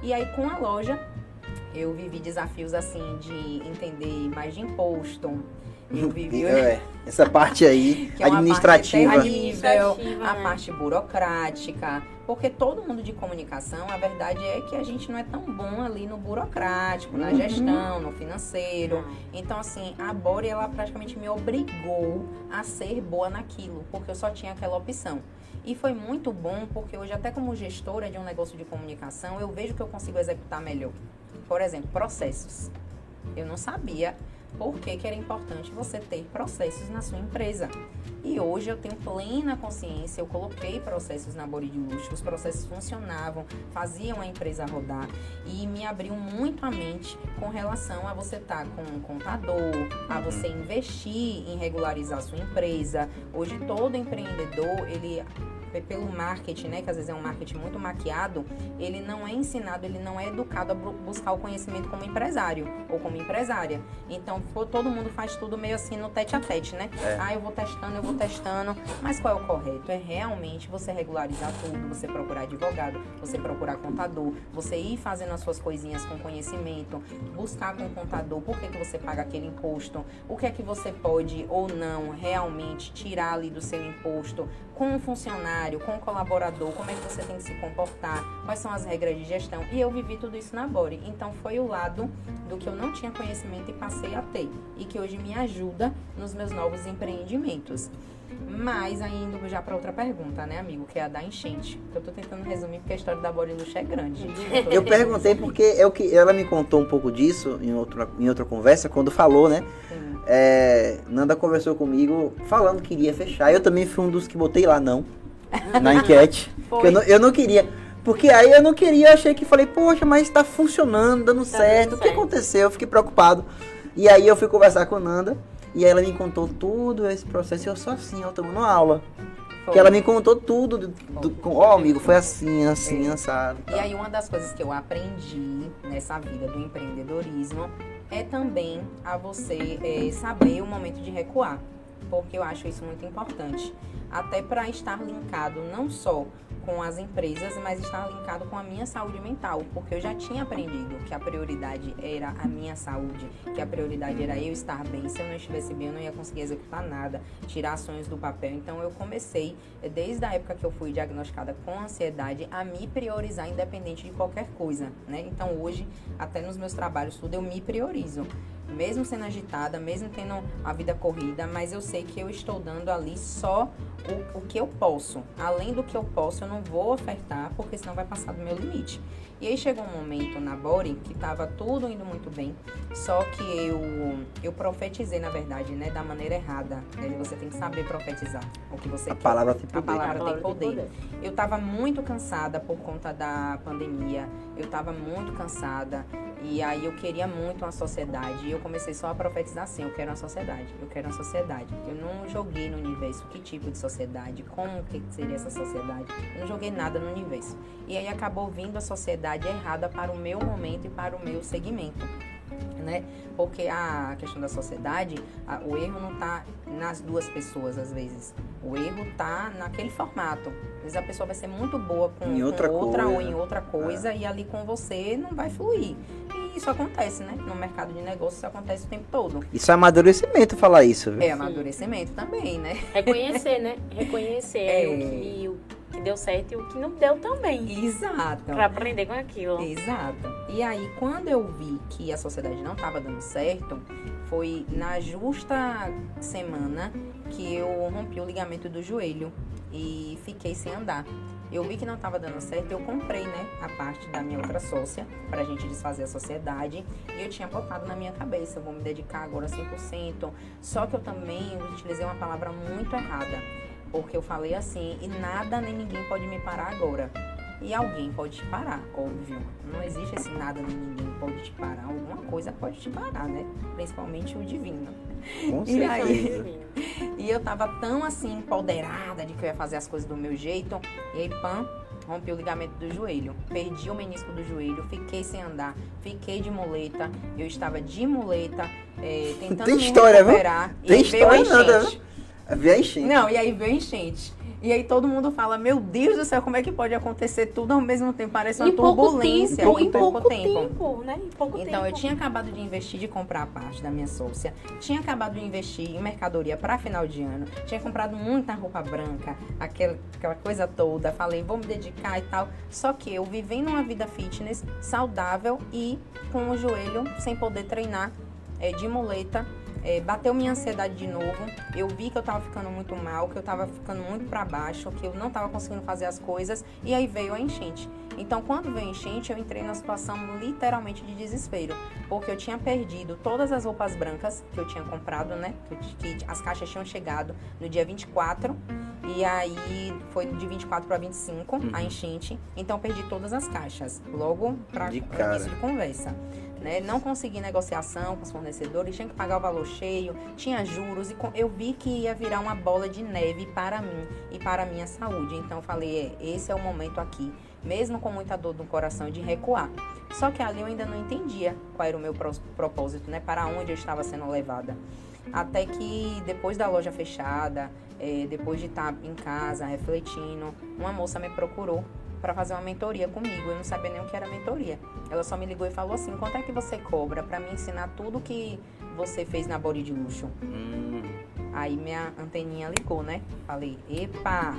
E aí, com a loja, eu vivi desafios assim de entender mais de imposto. Eu vivi É, essa parte aí, Que é administrativa. parte terrível, Administrativa, a né? parte burocrática. Porque todo mundo de comunicação, a verdade é que a gente não é tão bom ali no burocrático, na Uhum. gestão, no financeiro. Então, assim, a Bori, ela praticamente me obrigou a ser boa naquilo, porque eu só tinha aquela opção. E foi muito bom, porque hoje, até como gestora de um negócio de comunicação, eu vejo que eu consigo executar melhor. Por exemplo, processos. Eu não sabia por que, que era importante você ter processos na sua empresa. E hoje eu tenho plena consciência, eu coloquei processos na Bori de Luxo, os processos funcionavam, faziam a empresa rodar e me abriu muito a mente com relação a você estar com um contador, a você investir em regularizar a sua empresa. Hoje todo empreendedor, ele pelo marketing, né, que às vezes é um marketing muito maquiado, ele não é ensinado, ele não é educado a bu- buscar o conhecimento como empresário ou como empresária. Então, todo mundo faz tudo meio assim no tete a tete, né? É. Ah, eu vou testando, eu vou testando. Mas qual é o correto? É realmente você regularizar tudo, você procurar advogado, você procurar contador, você ir fazendo as suas coisinhas com conhecimento, buscar com o contador por que, que você paga aquele imposto, o que é que você pode ou não realmente tirar ali do seu imposto com o funcionário, com o colaborador, como é que você tem que se comportar, quais são as regras de gestão. E eu vivi tudo isso na Bori. Então foi o lado do que eu não tinha conhecimento e passei a ter. E que hoje me ajuda nos meus novos empreendimentos. Mas ainda já para outra pergunta, né, amigo? Que é a da enchente. Eu tô tentando resumir porque a história da Bori Luxo é grande. gente. Eu perguntei porque é o que ela me contou um pouco disso em outra, em outra conversa, quando falou, né? Sim. É, Nanda conversou comigo falando que iria fechar. Eu também fui um dos que botei lá não. na enquete. Eu não, eu não queria. Porque aí eu não queria, achei que falei, poxa, mas tá funcionando, dando Tá certo. dando o que certo. aconteceu? Eu fiquei preocupado. E aí eu fui conversar com Nanda. E aí ela me contou tudo esse processo. E eu só assim, ó, tomando aula. Foi. Que ela me contou tudo. do- do- com- Ó, amigo, foi assim, assim, É. assado. E aí uma das coisas que eu aprendi nessa vida do empreendedorismo é também a você eh, saber o momento de recuar, porque eu acho isso muito importante, até para estar linkado não só com as empresas, mas estar linkado com a minha saúde mental, porque eu já tinha aprendido que a prioridade era a minha saúde, que a prioridade era eu estar bem. Se eu não estivesse bem, eu não ia conseguir executar nada, tirar sonhos do papel. Então eu comecei, eh, desde a época que eu fui diagnosticada com ansiedade, a me priorizar independente de qualquer coisa, né? Então hoje, até nos meus trabalhos, tudo eu me priorizo. Mesmo sendo agitada, mesmo tendo a vida corrida, mas eu sei que eu estou dando ali só o, o que eu posso. Além do que eu posso, eu não vou ofertar, porque senão vai passar do meu limite. E aí chegou um momento na Body que estava tudo indo muito bem, só que eu, eu profetizei, na verdade, né, da maneira errada. Né? Você tem que saber profetizar o que você A quer. palavra tem A poder. palavra Palavra tem tem poder. Eu tava muito cansada por conta da pandemia. Eu tava muito cansada. E aí eu queria muito uma sociedade. E eu comecei só a profetizar assim, eu quero uma sociedade, eu quero uma sociedade. Eu não joguei no universo que tipo de sociedade, como que seria essa sociedade. Eu não joguei nada no universo. E aí acabou vindo a sociedade errada para o meu momento e para o meu segmento. Né? Porque a questão da sociedade, a- o erro não tá nas duas pessoas às vezes. O erro tá naquele formato. Às vezes a pessoa vai ser muito boa com, Em com outra outra, ou. É. em outra coisa e ali com você não vai fluir. E isso acontece, né? No mercado de negócios isso acontece o tempo todo. Isso é amadurecimento falar isso, viu? É amadurecimento também, né? Reconhecer, né? Reconhecer É. o, que, o que deu certo e o que não deu também. Exato. Pra aprender com aquilo. Exato. E aí, quando eu vi que a sociedade não estava dando certo, foi na justa semana que eu rompi o ligamento do joelho e fiquei sem andar. Eu vi que não estava dando certo, eu comprei, né, a parte da minha outra sócia pra gente desfazer a sociedade e eu tinha botado na minha cabeça, eu vou me dedicar agora 100%. Só que eu também utilizei uma palavra muito errada, porque eu falei assim, e nada nem ninguém pode me parar agora. E alguém pode te parar, óbvio. Não existe esse nada nem ninguém pode te parar. Alguma coisa pode te parar, né? Principalmente o divino. Com E aí? certeza. E eu tava tão assim, empoderada de que eu ia fazer as coisas do meu jeito. E aí, pam, rompi o ligamento do joelho. Perdi o menisco do joelho, fiquei sem andar, fiquei de muleta. Eu estava de muleta, eh, tentando Tem me história, viu? recuperar. E Tem aí veio a história nada, enchente. Vê a enchente. Não, e aí veio a enchente. E aí todo mundo fala, meu Deus do céu, como é que pode acontecer tudo ao mesmo tempo? Parece uma Em pouco turbulência. tempo, em em pouco tempo, né? Em pouco Então, eu tempo. tinha acabado de investir de comprar a parte da minha sócia, tinha acabado de investir em mercadoria para final de ano, tinha comprado muita roupa branca, aquela, aquela coisa toda. Falei, vou me dedicar e tal. Só que eu vivendo uma vida fitness, saudável e com o joelho sem poder treinar, é, de muleta. É, bateu minha ansiedade de novo. Eu vi que eu tava ficando muito mal, que eu tava ficando muito para baixo, que eu não tava conseguindo fazer as coisas. E aí veio a enchente. Então, quando veio a enchente, eu entrei numa situação literalmente de desespero, porque eu tinha perdido todas as roupas brancas que eu tinha comprado, né? Que, que as caixas tinham chegado no dia 24, e aí foi de 24 para 25 a enchente. Então, perdi todas as caixas, logo para início de conversa. Né? Não consegui negociação com os fornecedores, tinha que pagar o valor cheio, tinha juros e eu vi que ia virar uma bola de neve para mim e para a minha saúde. Então falei, é, esse é o momento aqui, mesmo com muita dor no coração, de recuar. Só que ali eu ainda não entendia qual era o meu propósito, né? Para onde eu estava sendo levada. Até que depois da loja fechada, eh, depois de estar em casa refletindo, uma moça me procurou para fazer uma mentoria comigo. Eu não sabia nem o que era mentoria. Ela só me ligou e falou assim: quanto é que você cobra para me ensinar tudo que você fez na Body de Luxo? Hum, Aí minha anteninha ligou, né? Falei: epa,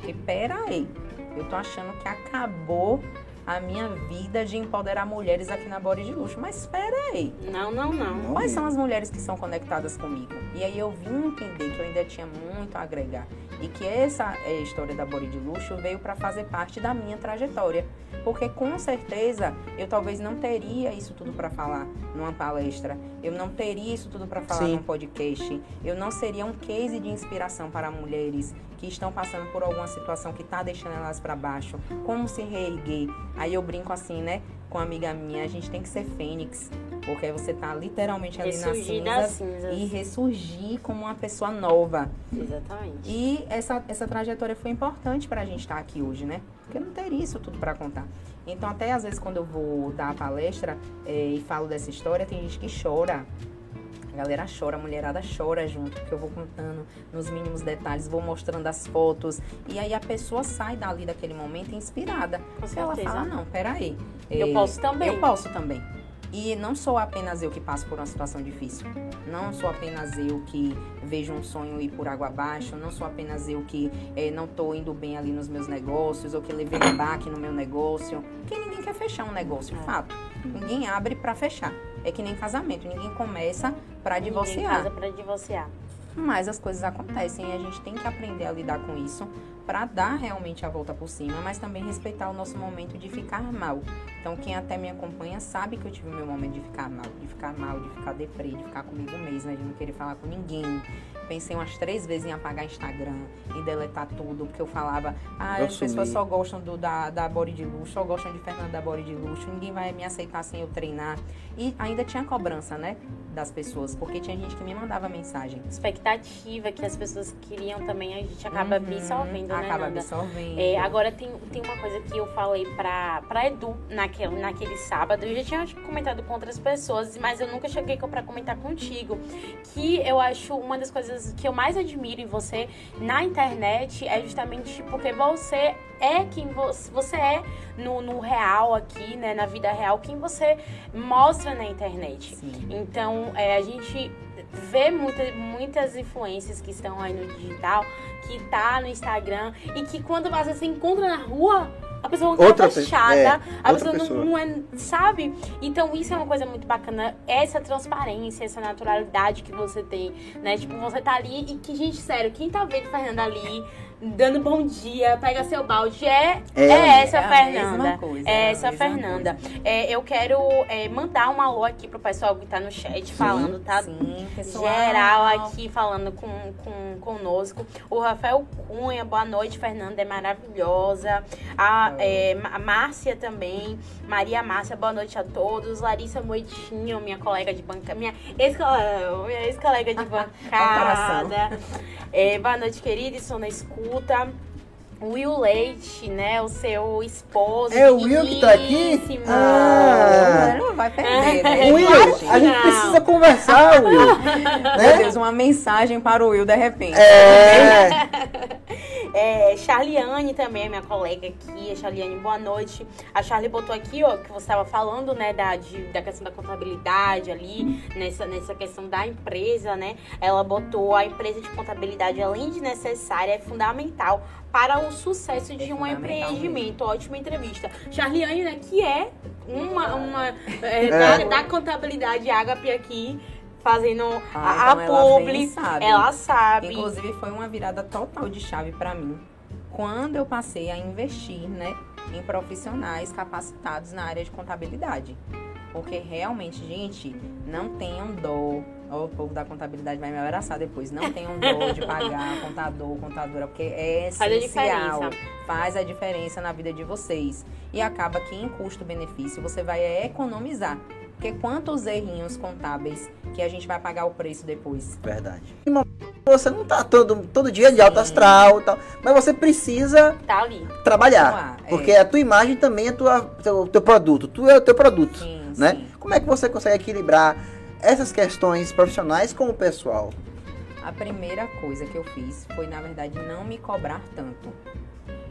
que pera aí. Eu tô achando que acabou a minha vida de empoderar mulheres aqui na Body de Luxo. Mas espera aí. Não, não, não. Quais são as mulheres que são conectadas comigo? E aí eu vim entender que eu ainda tinha muito a agregar. E que essa é, história da Body de Luxo veio para fazer parte da minha trajetória. Porque com certeza eu talvez não teria isso tudo para falar numa palestra. Eu não teria isso tudo para falar Sim. num podcast. Eu não seria um case de inspiração para mulheres que estão passando por alguma situação que está deixando elas para baixo. Como se reerguer? Aí eu brinco assim, né? Com uma amiga minha, a gente tem que ser fênix, porque você tá literalmente ali nas Ressurgir das cinzas cinzas. e ressurgir como uma pessoa nova. Exatamente. E essa, essa trajetória foi importante pra gente estar aqui hoje, né? Porque não teria isso tudo pra contar. Então, até às vezes, quando eu vou dar a palestra eh, e falo dessa história, tem gente que chora. A galera chora, a mulherada chora junto, porque eu vou contando nos mínimos detalhes, vou mostrando as fotos. E aí a pessoa sai dali daquele momento inspirada. Com Porque ela certeza. fala, não, peraí. Eu eh, posso também. Eu posso também. E não sou apenas eu que passo por uma situação difícil. Não sou apenas eu que vejo um sonho ir por água abaixo. Não sou apenas eu que eh, não tô indo bem ali nos meus negócios ou que levei um baque no meu negócio. Porque ninguém quer fechar um negócio, É. fato. Ninguém abre pra fechar. É que nem casamento. Ninguém começa Ninguém divorciar. casa pra divorciar. Mas as coisas acontecem e a gente tem que aprender a lidar com isso para dar realmente a volta por cima, mas também respeitar o nosso momento de ficar mal. Então, quem até me acompanha sabe que eu tive meu momento de ficar mal, de ficar mal, de ficar deprê, de ficar comigo mesma, de não querer falar com ninguém. Pensei umas três vezes em apagar Instagram, em deletar tudo, porque eu falava, ah, Eu as pessoas sumi. só gostam do, da, da Body de Luxo, só gostam de Fernanda da Body de Luxo, ninguém vai me aceitar sem eu treinar. E ainda tinha cobrança, né, das pessoas, porque tinha gente que me mandava mensagem. Expectativa que as pessoas queriam também, a gente acaba Uhum, absorvendo, né, Acaba Nanda? absorvendo. É, agora tem, tem uma coisa que eu falei pra, pra Edu naquele, naquele sábado. Eu já tinha comentado com outras pessoas, mas eu nunca cheguei pra comentar contigo. Que eu acho uma das coisas que eu mais admiro em você na internet é justamente porque você é quem você, você é no, no real aqui, né? Na vida real, quem você mostra na internet. Sim. Então, é, a gente vê muita, muitas influências que estão aí no digital, que tá no Instagram, e que quando às vezes você encontra na rua, a pessoa não Outra tá fechada, é, a outra pessoa não, pessoa. não é, sabe? Então isso é uma coisa muito bacana, essa transparência, essa naturalidade que você tem, né? Tipo, você tá ali e que, gente, sério, quem tá vendo Fernanda ali, dando bom dia, pega seu balde, é, É, é essa é a Fernanda. coisa, é é a essa Fernanda. É, eu quero é, mandar um alô aqui pro pessoal que tá no chat falando, tá? Sim, pessoal. Geral aqui falando com, com, conosco. O Rafael Cunha, boa noite, Fernanda, é maravilhosa. A, a Márcia também. Maria Márcia, boa noite a todos. Larissa Moitinho, minha colega de bancada. Minha ex-colega minha ex-colega de bancada. Boa noite, querida. Estou na escuta. Will Leite, né? O seu esposo. É o Will que tá aqui? Ah. Não, vai perder, né? Will, a gente precisa conversar, Will. Meu né? Deus, uma mensagem para o Will de repente. É, É, Charliane também é minha colega aqui. A Charliane, boa noite. A Charlie botou aqui, ó, que você estava falando, né, da, de- da questão da contabilidade ali, nessa, nessa questão da empresa, né? Ela botou a empresa de contabilidade, além de necessária, é fundamental para o sucesso de É um empreendimento. Ótima entrevista. Charliane, né, que é uma, uma é, Da, da contabilidade Agape aqui, fazendo Ah, a, então a ela publi. bem sabe. Ela sabe. Inclusive, foi uma virada total de chave para mim. Quando eu passei a investir, né, em profissionais capacitados na área de contabilidade. Porque realmente, gente, não tenham dó. O povo da contabilidade vai me abraçar depois. Não tenham dó de pagar contador, contadora, porque é Faz a essencial. Faz a diferença na vida de vocês. E acaba que em custo-benefício você vai economizar. Porque quantos errinhos contábeis que a gente vai pagar o preço depois? verdade. Você não tá todo, todo dia de Sim. astral e tal, mas você precisa Tá ali. trabalhar. É. Porque a tua imagem também é tua, teu, teu produto. Tu é o teu produto. Sim, né? sim. Como é que você consegue equilibrar essas questões profissionais com o pessoal? A primeira coisa que eu fiz foi, na verdade, não me cobrar tanto.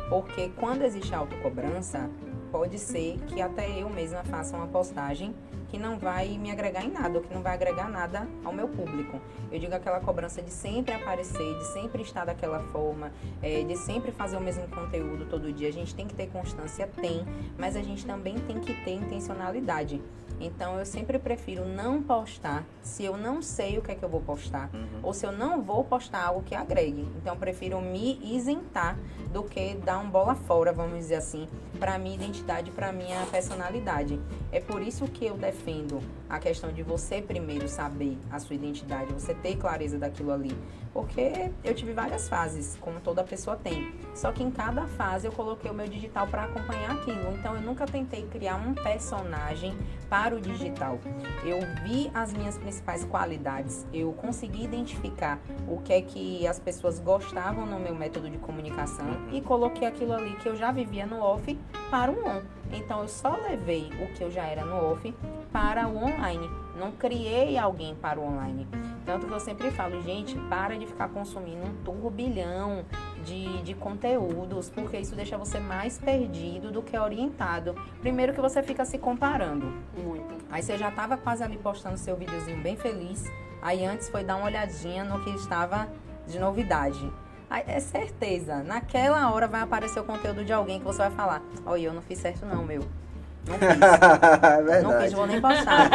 Porque quando existe autocobrança, pode ser que até eu mesma faça uma postagem que não vai me agregar em nada, ou que não vai agregar nada ao meu público. Eu digo aquela cobrança de sempre aparecer, de sempre estar daquela forma, é, de sempre fazer o mesmo conteúdo todo dia. A gente tem que ter constância, tem, mas a gente também tem que ter intencionalidade. Então eu sempre prefiro não postar se eu não sei o que é que eu vou postar ou se eu não vou postar algo que agregue. Então eu prefiro me isentar do que dar um bola fora, vamos dizer assim, para minha identidade, para minha personalidade. É por isso que eu defendo a questão de você primeiro saber a sua identidade, você ter clareza daquilo ali. Porque eu tive várias fases, como toda pessoa tem. Só que em cada fase eu coloquei o meu digital para acompanhar aquilo. Então eu nunca tentei criar um personagem para o digital. Eu vi as minhas principais qualidades, eu consegui identificar o que é que as pessoas gostavam no meu método de comunicação uhum. e coloquei aquilo ali que eu já vivia no off para o on. Então eu só levei o que eu já era no off para o online. Não criei alguém para o online. Tanto que eu sempre falo, gente, para de ficar consumindo um turbilhão de, de conteúdos, porque isso deixa você mais perdido do que orientado. Primeiro que você fica se comparando. Muito. Aí você já estava quase ali postando seu videozinho bem feliz. Aí antes foi dar uma olhadinha no que estava de novidade. É certeza, naquela hora vai aparecer o conteúdo de alguém que você vai falar: Olha, eu não fiz certo, não, meu. Não fiz. não fiz, vou nem postar.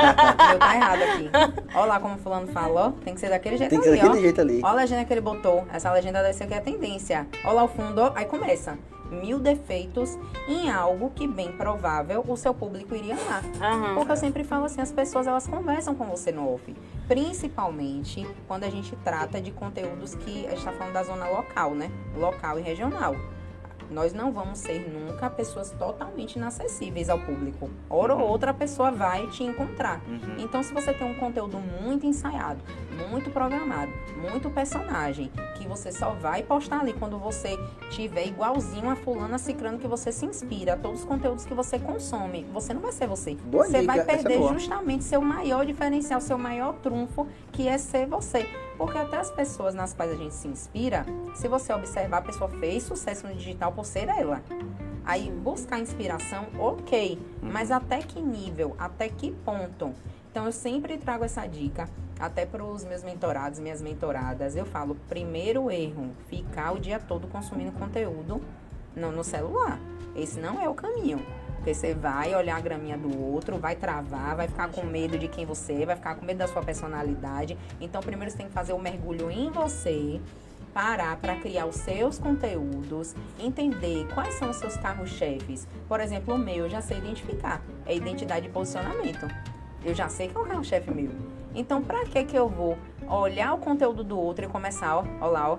Meu tá errado aqui. Olha lá como o fulano falou. Tem que ser daquele jeito Tem que ser ali, daquele ó. jeito ali. Olha a legenda que ele botou. Essa legenda deve ser que é a tendência. Olha lá o fundo. Aí começa. Mil defeitos em algo que, bem provável, o seu público iria amar. Uhum. Porque eu sempre falo assim, as pessoas elas conversam com você no off. Principalmente quando a gente trata de conteúdos que a gente está falando da zona local, né? Local e regional. Nós não vamos ser nunca pessoas totalmente inacessíveis ao público. Hora ou uhum. outra a pessoa vai te encontrar. Uhum. Então, se você tem um conteúdo muito ensaiado, muito programado, muito personagem, que você só vai postar ali quando você tiver igualzinho a fulana ciclano que você se inspira, todos os conteúdos que você consome, você não vai ser você. Boa você dica. vai perder é justamente seu maior diferencial, seu maior trunfo, que é ser você. Porque até as pessoas nas quais a gente se inspira, se você observar, a pessoa fez sucesso no digital por ser ela. Aí buscar inspiração, ok, mas até que nível, até que ponto? Então eu sempre trago essa dica, até para os meus mentorados, minhas mentoradas. Eu falo, primeiro erro, ficar o dia todo consumindo conteúdo no, no celular. Esse não é o caminho. Porque você vai olhar a graminha do outro, vai travar, vai ficar com medo de quem você é, vai ficar com medo da sua personalidade. Então, primeiro você tem que fazer o mergulho em você, parar para criar os seus conteúdos, entender quais são os seus carros-chefes. Por exemplo, o meu eu já sei identificar, é identidade e posicionamento. Eu já sei qual é o chefe meu. Então, para que que eu vou olhar o conteúdo do outro e começar, ó, ó lá, ó,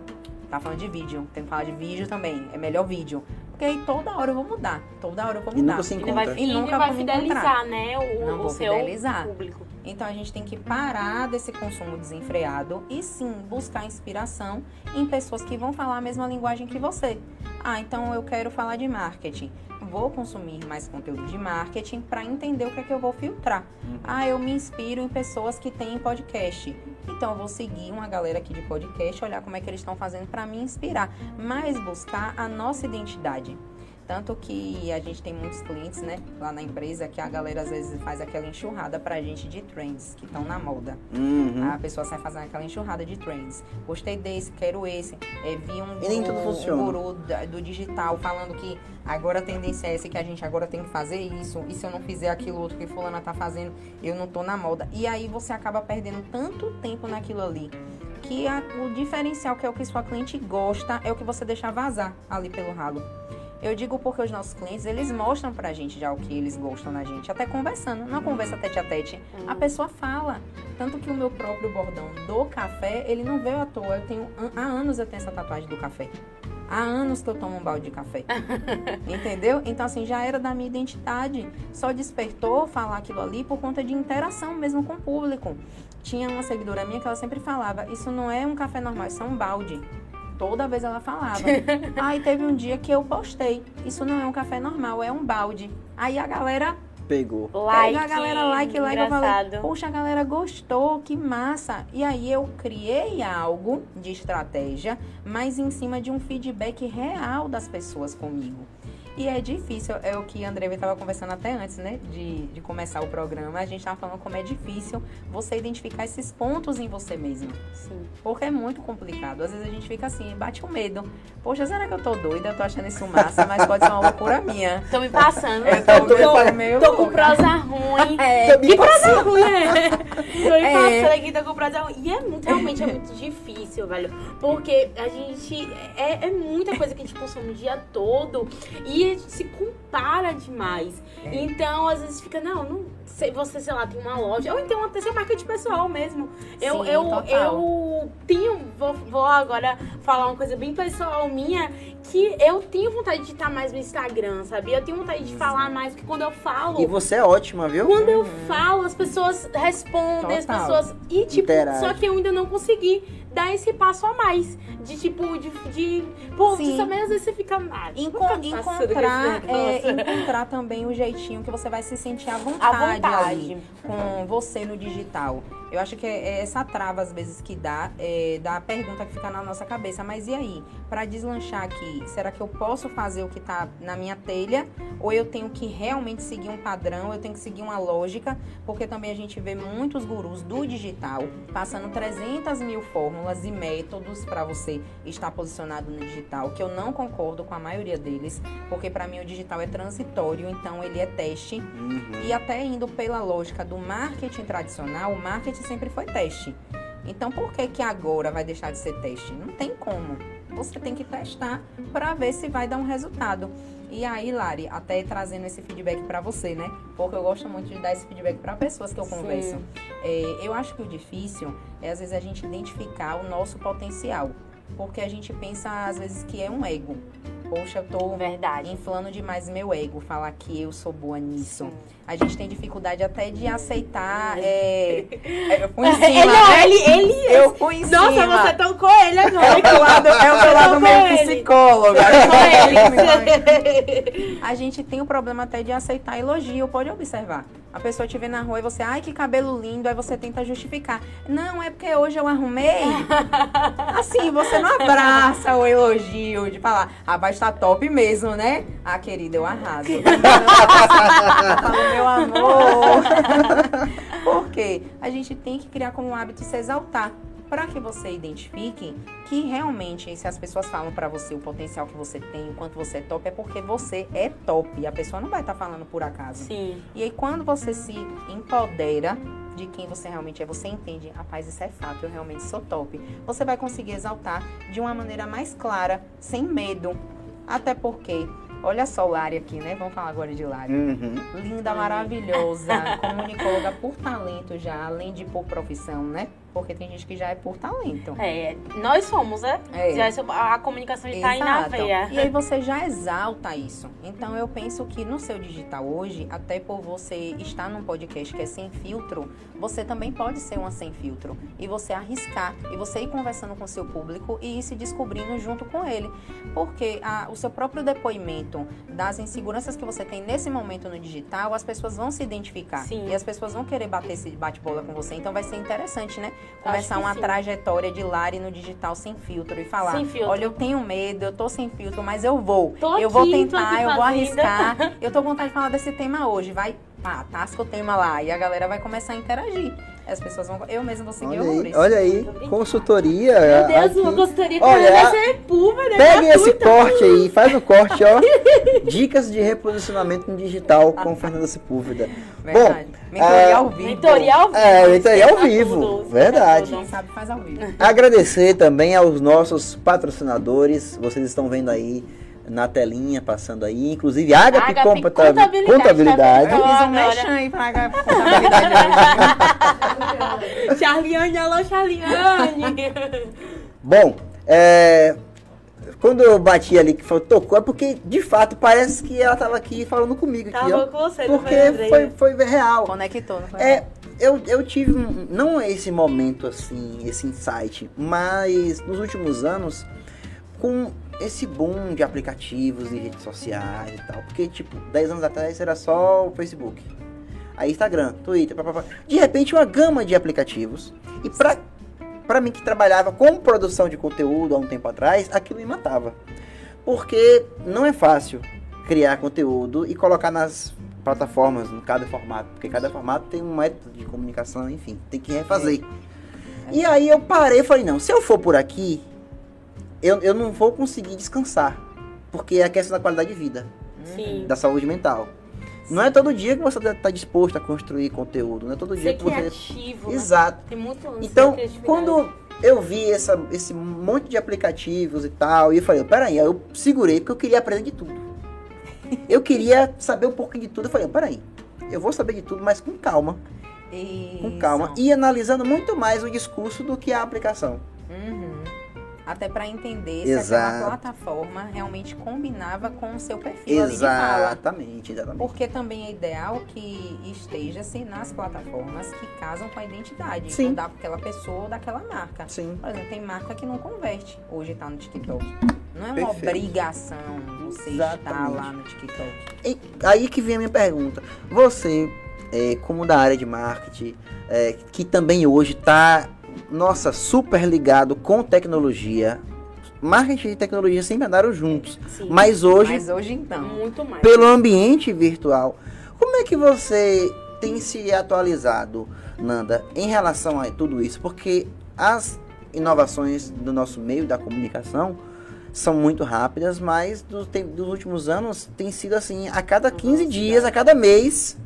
tá falando de vídeo, tem que falar de vídeo também, é melhor vídeo. Porque aí toda hora eu vou mudar. Toda hora eu vou mudar. E nunca se encontra. Vai, e, e nunca vai fidelizar, né? O, Não o vou seu fidelizar. público. Então a gente tem que parar desse consumo desenfreado e sim buscar inspiração em pessoas que vão falar a mesma linguagem que você. Ah, então eu quero falar de marketing. Vou consumir mais conteúdo de marketing para entender o que é que eu vou filtrar. Uhum. Ah, eu me inspiro em pessoas que têm podcast. Então eu vou seguir uma galera aqui de podcast, olhar como é que eles estão fazendo para me inspirar, mas buscar a nossa identidade. Tanto que a gente tem muitos clientes, né, lá na empresa, que a galera às vezes faz aquela enxurrada pra gente de trends que estão na moda. Uhum. A pessoa sai fazendo aquela enxurrada de trends. Gostei desse, quero esse. É, vi um, e nem tudo funciona. um guru do digital falando que agora a tendência é essa, que a gente agora tem que fazer isso. E se eu não fizer aquilo outro que fulana tá fazendo, eu não tô na moda. E aí você acaba perdendo tanto tempo naquilo ali que a, o diferencial que é o que sua cliente gosta é o que você deixa vazar ali pelo ralo. Eu digo porque os nossos clientes, eles mostram pra gente já o que eles gostam na gente, até conversando, numa conversa tete a tete. A pessoa fala. Tanto que o meu próprio bordão do café, ele não veio à toa. Eu tenho, há anos eu tenho essa tatuagem do café. Há anos que eu tomo um balde de café. Entendeu? Então, assim, já era da minha identidade. Só despertou falar aquilo ali por conta de interação mesmo com o público. Tinha uma seguidora minha que ela sempre falava: Isso não é um café normal, isso é um balde. Toda vez ela falava. Aí teve um dia que eu postei. Isso não é um café normal, é um balde. Aí a galera pegou. Like, a galera like, like. Engraçado. Eu falei, poxa, a galera gostou, que massa. E aí eu criei algo de estratégia, mas em cima de um feedback real das pessoas comigo. E é difícil, é o que a André estava conversando até antes, né? De, de começar o programa. A gente estava falando como é difícil você identificar esses pontos em você mesmo. Sim. Porque é muito complicado. Às vezes a gente fica assim, bate o um medo. Poxa, será que eu tô doida? Eu tô achando isso massa, mas pode ser uma loucura minha. Tô me passando. Eu tô, tô, tô, meio tô com prosa ruim. É, que prosa ruim é? Tô me passando aqui, tô com prosa ruim. E é muito, realmente é muito difícil, velho. Porque a gente. É, é muita coisa que a gente consome o dia todo. E E se compara demais. É. Então, às vezes fica, não, não sei, você, sei lá, tem uma loja, ou então até seu marketing pessoal mesmo. Eu, Sim, eu, total. eu tenho, vou, vou agora falar uma coisa bem pessoal minha, que eu tenho vontade de estar mais no Instagram, sabe? Eu tenho vontade de falar mais, porque quando eu falo. E você é ótima, viu? Quando eu falo, as pessoas respondem, as Total. pessoas. E, tipo, Interage. só que eu ainda não consegui dar esse passo a mais. De, tipo, de. de pô, Sim. você também às vezes você fica. Ah, Enco- desse encontrar, é, negócio." encontrar também o jeitinho que você vai se sentir à À vontade, vontade. ali com você no digital. Eu acho que é é essa trava, às vezes, que dá, é, da pergunta que fica na nossa cabeça. Mas e aí? Para deslanchar aqui, será que eu posso fazer o que tá na minha telha? Ou eu tenho que realmente seguir um padrão? Eu tenho que seguir uma lógica? Porque também a gente vê muitos gurus do digital passando 300 mil fórmulas e métodos para você estar posicionado no digital, que eu não concordo com a maioria deles, porque para mim o digital é transitório, então ele é teste. Uhum. E até indo pela lógica do marketing tradicional, o marketing sempre foi teste. Então por que que agora vai deixar de ser teste? Não tem como. Você tem que testar para ver se vai dar um resultado. E aí, Lari, até trazendo esse feedback para você, né? Porque eu gosto muito de dar esse feedback para pessoas que eu converso. É, eu acho que o difícil é às vezes a gente identificar o nosso potencial. Porque a gente pensa às vezes que é um ego. Poxa, eu tô Verdade. inflando demais meu ego, falar que eu sou boa nisso. Sim. A gente tem dificuldade até de aceitar. É, é, eu fui em Ele, cima, né? ele, ele. Eu fui em Nossa, cima. você tocou ele agora. É o meu lado, é o meu lado Tocou meio ele. psicólogo. Ele. A gente tem o problema até de aceitar elogio, pode observar. A pessoa te vê na rua e você, ai, que cabelo lindo, aí você tenta justificar. Não, é porque hoje eu arrumei. Assim, você não abraça o elogio de falar, rapaz, tá top mesmo, né? Ah, querida, eu arraso. Fala, meu amor. Por quê? A gente tem que criar como hábito se exaltar. Para que você identifique que realmente, se as pessoas falam para você o potencial que você tem, o quanto você é top, é porque você é top. E a pessoa não vai estar falando por acaso. Sim. E aí, quando você se empodera de quem você realmente é, você entende, rapaz, isso é fato, eu realmente sou top. Você vai conseguir exaltar de uma maneira mais clara, sem medo. Até porque, olha só o Lari aqui, né? Vamos falar agora de Lari. Uhum. Linda, maravilhosa, comunicóloga por talento já, além de por profissão, né? Porque tem gente que já é por talento. É, nós somos, né? É. Já isso- a comunicação está aí na veia. E aí você já exalta isso. Então eu penso que no seu digital hoje, até por você estar num podcast que é sem filtro, você também pode ser uma sem filtro. E você arriscar, e você ir conversando com o seu público e ir se descobrindo junto com ele. Porque a- o seu próprio depoimento das inseguranças que você tem nesse momento no digital, as pessoas vão se identificar. Sim. E as pessoas vão querer bater esse bate-bola com você. Então vai ser interessante, né? Começar uma sim. trajetória de Lari no digital sem filtro e falar: filtro. olha, eu tenho medo, eu tô sem filtro, mas eu vou. Tô eu vou aqui, tô tentar, eu vou arriscar. eu tô com vontade de falar desse tema hoje. Vai, pá, tasca o tema lá. E a galera vai começar a interagir. As pessoas vão. Eu mesmo vou seguir Olha aí, horrores. olha aí, consultoria. Meu Deus, aqui. uma consultoria que Olha, vai ser pública, Pegue esse corte aí, faz o corte, ó. Dicas de reposicionamento no digital com Fernanda Sepúlveda. Verdade. Bom, Mentoria ah, ao vivo. Mentoria ao vivo. É, mentoria ao vivo, verdade. Quem sabe faz ao vivo. Agradecer também aos nossos patrocinadores. Vocês estão vendo aí na telinha, passando aí. Inclusive, Agape, Agape Contabilidade. Contabilidade, contabilidade. tá fiz um mexão aí pra contabilidade hoje. Charliane, alô, Charliane. Bom, é, quando eu bati ali que falou, tocou, é porque de fato parece que ela estava aqui falando comigo aqui, Tava ó. com você, Porque foi, foi, foi real. Conectou, não foi? É, eu, eu tive, um- não esse momento assim, esse insight, mas nos últimos anos, com esse boom de aplicativos e redes sociais e tal, porque tipo, 10 anos atrás era só o Facebook, aí Instagram, Twitter, papapá. de repente uma gama de aplicativos, e pra, pra mim que trabalhava com produção de conteúdo há um tempo atrás, aquilo me matava, porque não é fácil criar conteúdo e colocar nas plataformas, em cada formato, porque cada formato tem um método de comunicação, enfim, tem que refazer. E aí eu parei e falei, não, se eu for por aqui, eu, eu não vou conseguir descansar, porque é a questão da qualidade de vida, Sim. da saúde mental. Não é todo dia que você está disposto a construir conteúdo, não é todo dia Ser que você... criativo. né? Exato. Tem muito Então, quando eu vi essa, esse monte de aplicativos e tal, e eu falei, peraí, aí eu segurei porque eu queria aprender de tudo. eu queria saber um pouquinho de tudo. Eu falei, peraí, eu vou saber de tudo, mas com calma. Com calma. Isso. E analisando muito mais o discurso do que a aplicação. Até para entender se Exato. aquela plataforma realmente combinava com o seu perfil ali de fala. Exatamente, exatamente. Porque também é ideal que esteja-se nas plataformas que casam com a identidade Sim. daquela pessoa ou daquela marca. Sim. Por exemplo, tem marca que não converte, hoje tá no TikTok. Não é uma Perfeito. obrigação você estar Exatamente. lá no TikTok. E aí que vem a minha pergunta. Você, é, como da área de marketing, é, que também hoje está, nossa, super ligado com tecnologia. Marketing e tecnologia sempre andaram juntos. Sim. Mas hoje, Mas hoje então. Muito mais. pelo ambiente virtual, como é que você tem se atualizado, Nanda, em relação a tudo isso? Porque as inovações do nosso meio da comunicação são muito rápidas, mas do tem- dos últimos anos tem sido assim, a cada 15 dias, a cada mês,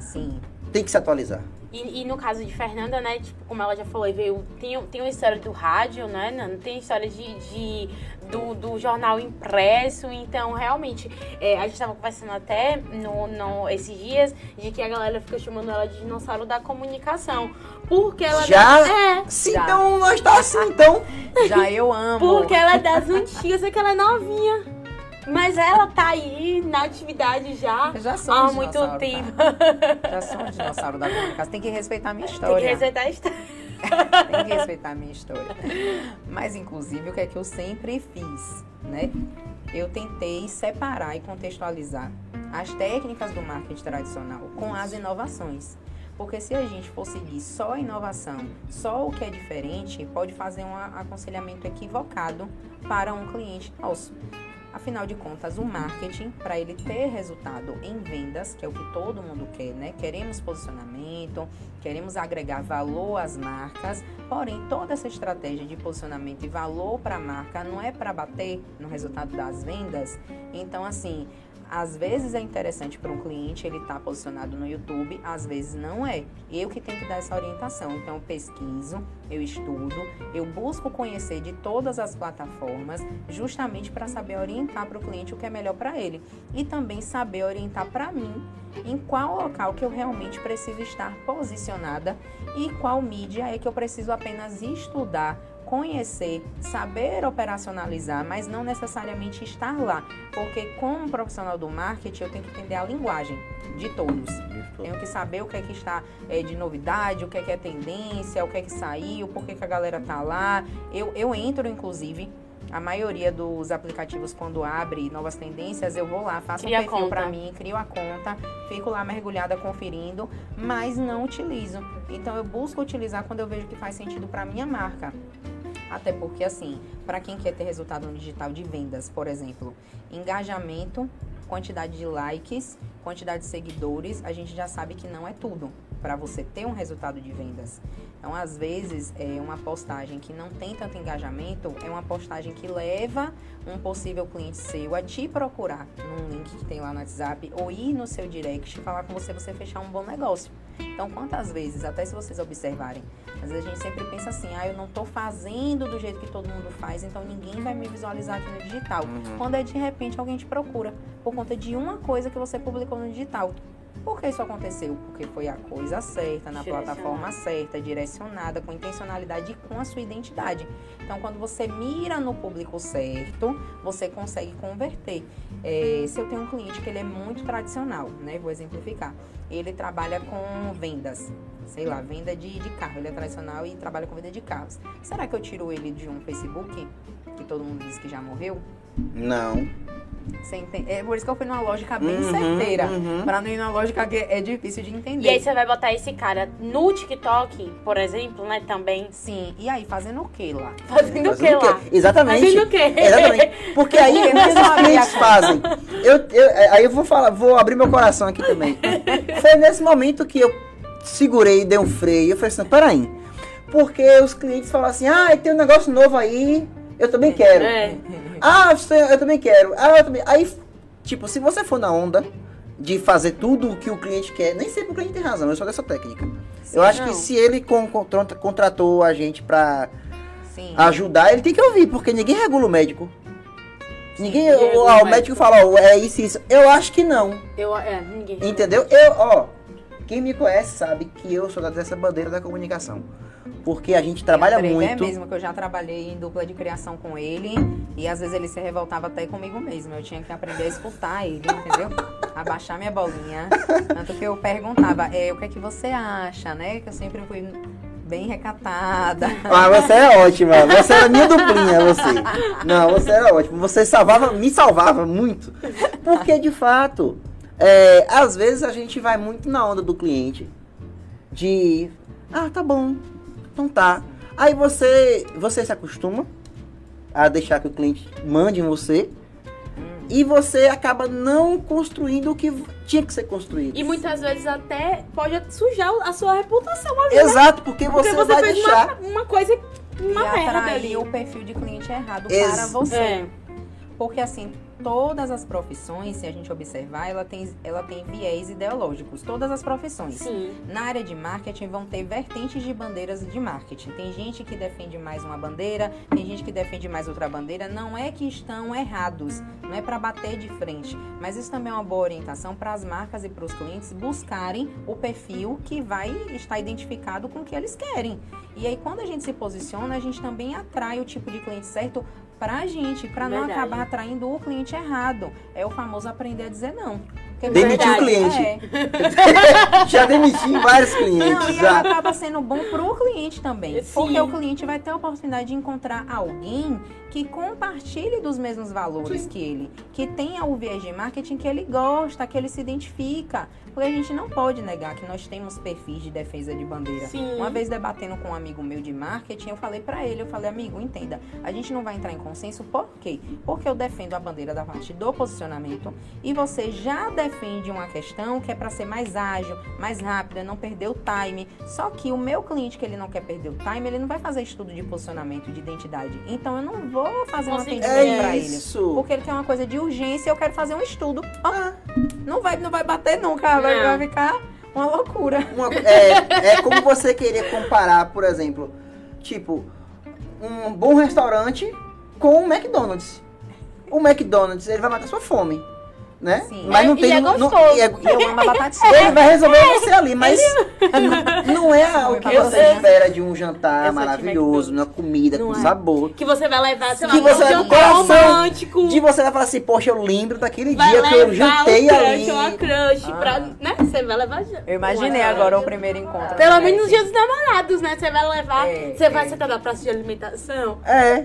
Sim. tem que se atualizar. E, e no caso de Fernanda, né, tipo, como ela já falou, veio, tem, tem uma história do rádio, né, Nando? Tem história de, de- do, do jornal impresso, então realmente, é, a gente tava conversando até no, no, esses dias de que a galera fica chamando ela de dinossauro da comunicação. Porque ela Já? é, Sim, Já. então nós tá assim, então. Já eu amo. porque ela é das antigas, é que ela é novinha. Mas ela tá aí na atividade já Eu já sou há um muito tempo. tá? Já sou um dinossauro da comunicação. Tem que respeitar a minha Tem que história. respeitar a história. Tem que respeitar a minha história. Mas, inclusive, o que é que eu sempre fiz, né? Eu tentei separar e contextualizar as técnicas do marketing tradicional com as inovações. Porque se a gente for seguir só a inovação, só o que é diferente, pode fazer um aconselhamento equivocado para um cliente nosso. Afinal de contas, o marketing, para ele ter resultado em vendas, que é o que todo mundo quer, né? Queremos posicionamento, queremos agregar valor às marcas, porém toda essa estratégia de posicionamento e valor para a marca não é para bater no resultado das vendas. Então, assim, às vezes é interessante para um cliente ele estar posicionado no YouTube, às vezes não é. Eu que tenho que dar essa orientação. Então eu pesquiso, eu estudo, eu busco conhecer de todas as plataformas, justamente para saber orientar para o cliente o que é melhor para ele e também saber orientar para mim em qual local que eu realmente preciso estar posicionada e qual mídia é que eu preciso apenas estudar conhecer, saber operacionalizar, mas não necessariamente estar lá. Porque como profissional do marketing, eu tenho que entender a linguagem de todos. Tenho que saber o que é que está é, de novidade, o que é que é tendência, o que é que saiu, por que, que a galera tá lá. Eu, eu entro, inclusive, a maioria dos aplicativos, quando abre novas tendências, eu vou lá, faço Cria um perfil para mim, crio a conta, fico lá mergulhada conferindo, mas não utilizo. Então eu busco utilizar quando eu vejo que faz sentido para minha marca. Até porque, assim, para quem quer ter resultado no digital de vendas, por exemplo, engajamento, quantidade de likes, quantidade de seguidores, a gente já sabe que não é tudo para você ter um resultado de vendas. Então, às vezes, é uma postagem que não tem tanto engajamento é uma postagem que leva um possível cliente seu a te procurar num link que tem lá no WhatsApp ou ir no seu direct e falar com você, você fechar um bom negócio. Então, quantas vezes, até se vocês observarem, às vezes a gente sempre pensa assim, ah, eu não tô fazendo do jeito que todo mundo faz, então ninguém vai me visualizar aqui no digital. Uhum. Quando é de repente alguém te procura por conta de uma coisa que você publicou no digital. Por que isso aconteceu? Porque foi a coisa certa, na plataforma certa, direcionada, com intencionalidade e com a sua identidade. Então, quando você mira no público certo, você consegue converter. É, se eu tenho um cliente que ele é muito tradicional, né? Vou exemplificar. Ele trabalha com vendas, sei lá, venda de, de carro. Ele é tradicional e trabalha com venda de carros. Será que eu tiro ele de um Facebook, que todo mundo diz que já morreu? Não. É por isso que eu fui numa lógica bem Uhum, certeira. uhum. Pra não ir numa lógica que é difícil de entender. E aí você vai botar esse cara no TikTok, por exemplo, né, também. Sim, e aí, fazendo o que lá? Fazendo o que Fazendo lá? Exatamente. Fazendo o quê? Exatamente. Porque aí o que é os clientes fazem? Eu, eu- aí eu vou falar, vou abrir meu coração aqui também. Foi nesse momento que eu segurei dei um freio. Eu falei assim, peraí. Porque os clientes falam assim, ah, tem um negócio novo aí, eu também quero. É. Ah, eu também quero. Ah, eu também. Aí, tipo, se você for na onda de fazer tudo o que o cliente quer, nem sempre o cliente tem razão, eu sou dessa técnica. eu acho que não. se ele con- contra- contratou a gente pra Sim. ajudar, ele tem que ouvir, porque ninguém regula o médico. Ninguém, o, ó, o médico fala, ó, é isso, isso. Eu acho que não. Eu, é, ninguém. Entendeu? Eu, ó, quem me conhece sabe que eu sou dessa bandeira da comunicação. Porque a gente trabalha Andrei, muito. É mesmo que eu já trabalhei em dupla de criação com ele e às vezes ele se revoltava até comigo mesmo. Eu tinha que aprender a escutar ele, entendeu? Abaixar minha bolinha. Tanto que eu perguntava, é, o que é que você acha, né? Que eu sempre fui bem recatada. Ah, você é ótima. Você era minha duplinha, você. Não, você era ótima. Você salvava, me salvava muito. Porque, de fato, é, às vezes a gente vai muito na onda do cliente. De, ah, tá bom. Então tá. Aí você, você se acostuma a deixar que o cliente mande em você. E você acaba não construindo o que tinha que ser construído. E muitas vezes até pode sujar a sua reputação ali, né? Exato, porque você, Porque você vai fez deixar. uma, uma coisa, uma e merda ali. o perfil de cliente errado Ex- para você. É. Porque assim, todas as profissões, se a gente observar, ela tem, ela tem viés ideológicos. Todas as profissões. Sim. Na área de marketing vão ter vertentes de bandeiras de marketing. Tem gente que defende mais uma bandeira, tem gente que defende mais outra bandeira. Não é que estão errados, não é para bater de frente, mas isso também é uma boa orientação para as marcas e para os clientes buscarem o perfil que vai estar identificado com o que eles querem. E aí quando a gente se posiciona, a gente também atrai o tipo de cliente certo pra gente, para não acabar atraindo o cliente errado. É o famoso aprender a dizer não. Porque Demitir o verdade, cliente. é. Já demiti vários Não, clientes. e Já. acaba sendo bom pro cliente também. Sim. Porque o cliente vai ter a oportunidade de encontrar alguém que compartilhe dos mesmos valores que ele, que tenha o viés de marketing que ele gosta, que ele se identifica. Porque a gente não pode negar que nós temos perfis de defesa de bandeira. Sim. Uma vez debatendo com um amigo meu de marketing, eu falei pra ele, eu falei, amigo, entenda, a gente não vai entrar em consenso, por quê? Porque eu defendo a bandeira da parte do posicionamento e você já defende uma questão que é pra ser mais ágil, mais rápida, não perder o time. Só que o meu cliente que ele não quer perder o time, ele não vai fazer estudo de posicionamento, de identidade. Então eu não vou fazer um atendimento pra É ele. isso. Porque ele quer uma coisa de urgência, eu quero fazer um estudo. Ó, não vai, não vai bater nunca, vai, Não. vai ficar uma loucura. Uma- é, é como você querer comparar, por exemplo, tipo, um bom restaurante com um McDonald's. O McDonald's, ele vai matar sua fome, né? Sim. Mas não É, tem... e é não- gostoso. e é- E eu amo a batatinha. ele vai resolver você ali, mas não é o que você sei. espera de um jantar maravilhoso, uma comida Não com é. sabor. Que você vai levar, sei lá, Que um você vai com jantar coração romântico. De você vai falar assim, poxa, eu lembro daquele vai dia que eu jantei um crush ali. uma crush Ah. pra, né? Você vai levar... Eu imaginei uma- agora o primeiro encontro. Pelo menos no assim. dia dos namorados, né? Você vai levar, É, você vai é. sentar na praça de alimentação, É,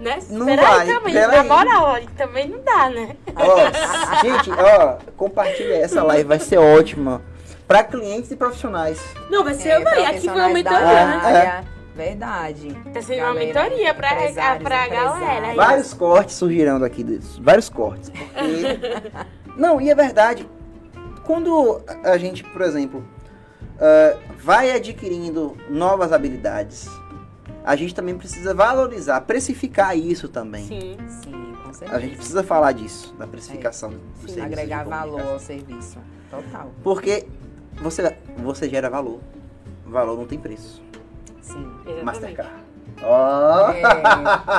né? Não vai, também, peraí. na moral, também não dá, né? Ó, gente, ó, compartilha essa live, vai ser ótima. Pra clientes e profissionais. Não, vai ser, É, vai, aqui foi uma mentoria, né? área, Verdade. Tá sendo uma mentoria pra, empresários, pra galera. aí. Vários cortes surgirão daqui disso. Vários cortes. Porque... Não, e é verdade. Quando a gente, por exemplo, ah, vai adquirindo novas habilidades, a gente também precisa valorizar, precificar isso também. Sim. Sim, com A certeza. gente precisa falar disso, da precificação do Sim. serviço Agregar valor ao serviço. Total. Porque você, você gera valor. Valor não tem preço. Sim. Exatamente. Mastercard. Ó! É,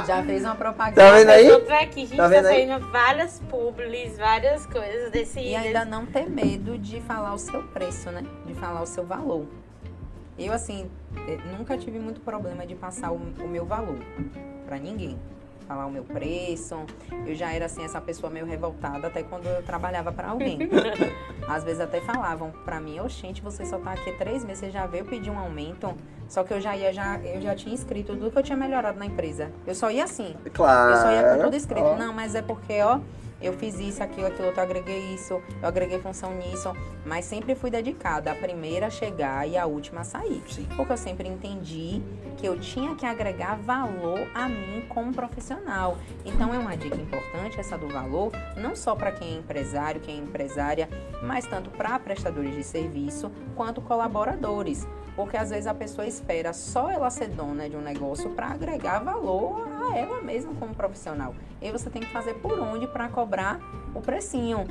já fez uma propaganda. Tá vendo aí? Outra aqui, gente, Tá tá, vendo aí? saindo várias publis, várias coisas desse... E ainda não ter medo de falar o seu preço, né? De falar o seu valor. Eu, assim, eh, nunca tive muito problema de passar o, o meu valor pra ninguém. Falar o meu preço. Eu já era, assim, essa pessoa meio revoltada até quando eu trabalhava pra alguém. Às vezes até falavam pra mim, oxente, você só tá aqui três meses, você já veio pedir um aumento. Só que eu já ia, já, eu já tinha escrito tudo que eu tinha melhorado na empresa. Eu só ia assim. Claro. Eu só ia com tudo escrito. Ó. Não, mas é porque, ó, eu fiz isso, aquilo, aquilo, outro, eu agreguei isso, eu agreguei função nisso. Mas sempre fui dedicada, a primeira a chegar e a última a sair. Sim. Porque eu sempre entendi que eu tinha que agregar valor a mim como profissional. Então é uma dica importante essa do valor, não só para quem é empresário, quem é empresária, mas tanto para prestadores de serviço quanto colaboradores. Porque às vezes a pessoa espera só ela ser dona de um negócio para agregar valor a ela mesma como profissional. E você tem que fazer por onde para cobrar o precinho.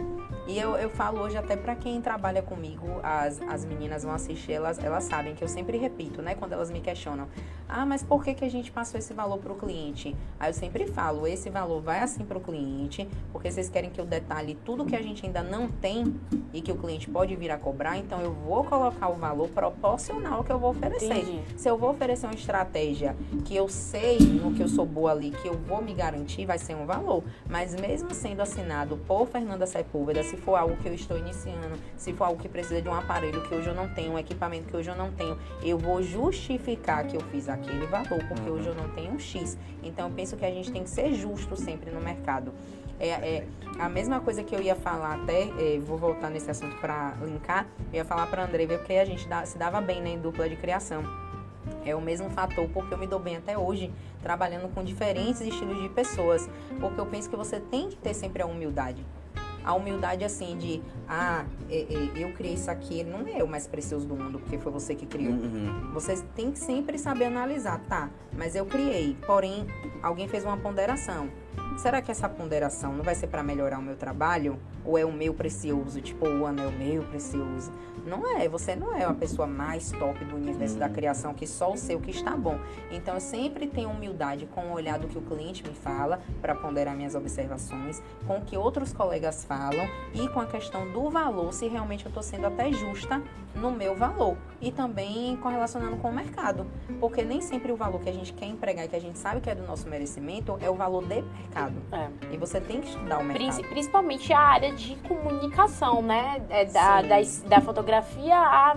E eu, eu falo hoje até para quem trabalha comigo, as, as meninas vão assistir, elas, elas sabem que eu sempre repito, né? Quando elas me questionam, ah, mas por que, que a gente passou esse valor para o cliente? Aí eu sempre falo, esse valor vai assim para o cliente, porque vocês querem que eu detalhe tudo que a gente ainda não tem e que o cliente pode vir a cobrar, então eu vou colocar o valor proporcional que eu vou oferecer. Entendi. Se eu vou oferecer uma estratégia que eu sei no que eu sou boa ali, que eu vou me garantir, vai ser um valor. Mas mesmo sendo assinado por Fernanda Sepúlveda, se for algo que eu estou iniciando, se for algo que precisa de um aparelho que hoje eu não tenho, um equipamento que hoje eu não tenho, eu vou justificar que eu fiz aquele valor, porque hoje eu não tenho um X. Então eu penso que a gente tem que ser justo sempre no mercado. É, é a mesma coisa que eu ia falar até, é, vou voltar nesse assunto para linkar, eu ia falar para André, porque a gente dá- se dava bem né, em dupla de criação. É o mesmo fator porque eu me dou bem até hoje, trabalhando com diferentes estilos de pessoas. Porque eu penso que você tem que ter sempre a humildade. A humildade, assim, de, ah, eu criei isso aqui, não é o mais precioso do mundo, porque foi você que criou. Uhum. Você tem que sempre saber analisar, tá? Mas eu criei, porém, alguém fez uma ponderação. Será que essa ponderação não vai ser para melhorar o meu trabalho? Ou é o meu precioso? Tipo, o anel meu precioso? Não é, você não é a pessoa mais top do universo da criação, que só o seu que está bom. Então, eu sempre tenho humildade com o olhar do que o cliente me fala, para ponderar minhas observações, com o que outros colegas falam e com a questão do valor, se realmente eu estou sendo até justa no meu valor. E também correlacionando com o mercado. Porque nem sempre o valor que a gente quer empregar e que a gente sabe que é do nosso merecimento é o valor de mercado. É. E você tem que estudar o mercado. Princi- Principalmente a área de comunicação, né? É da, da, da fotografia a-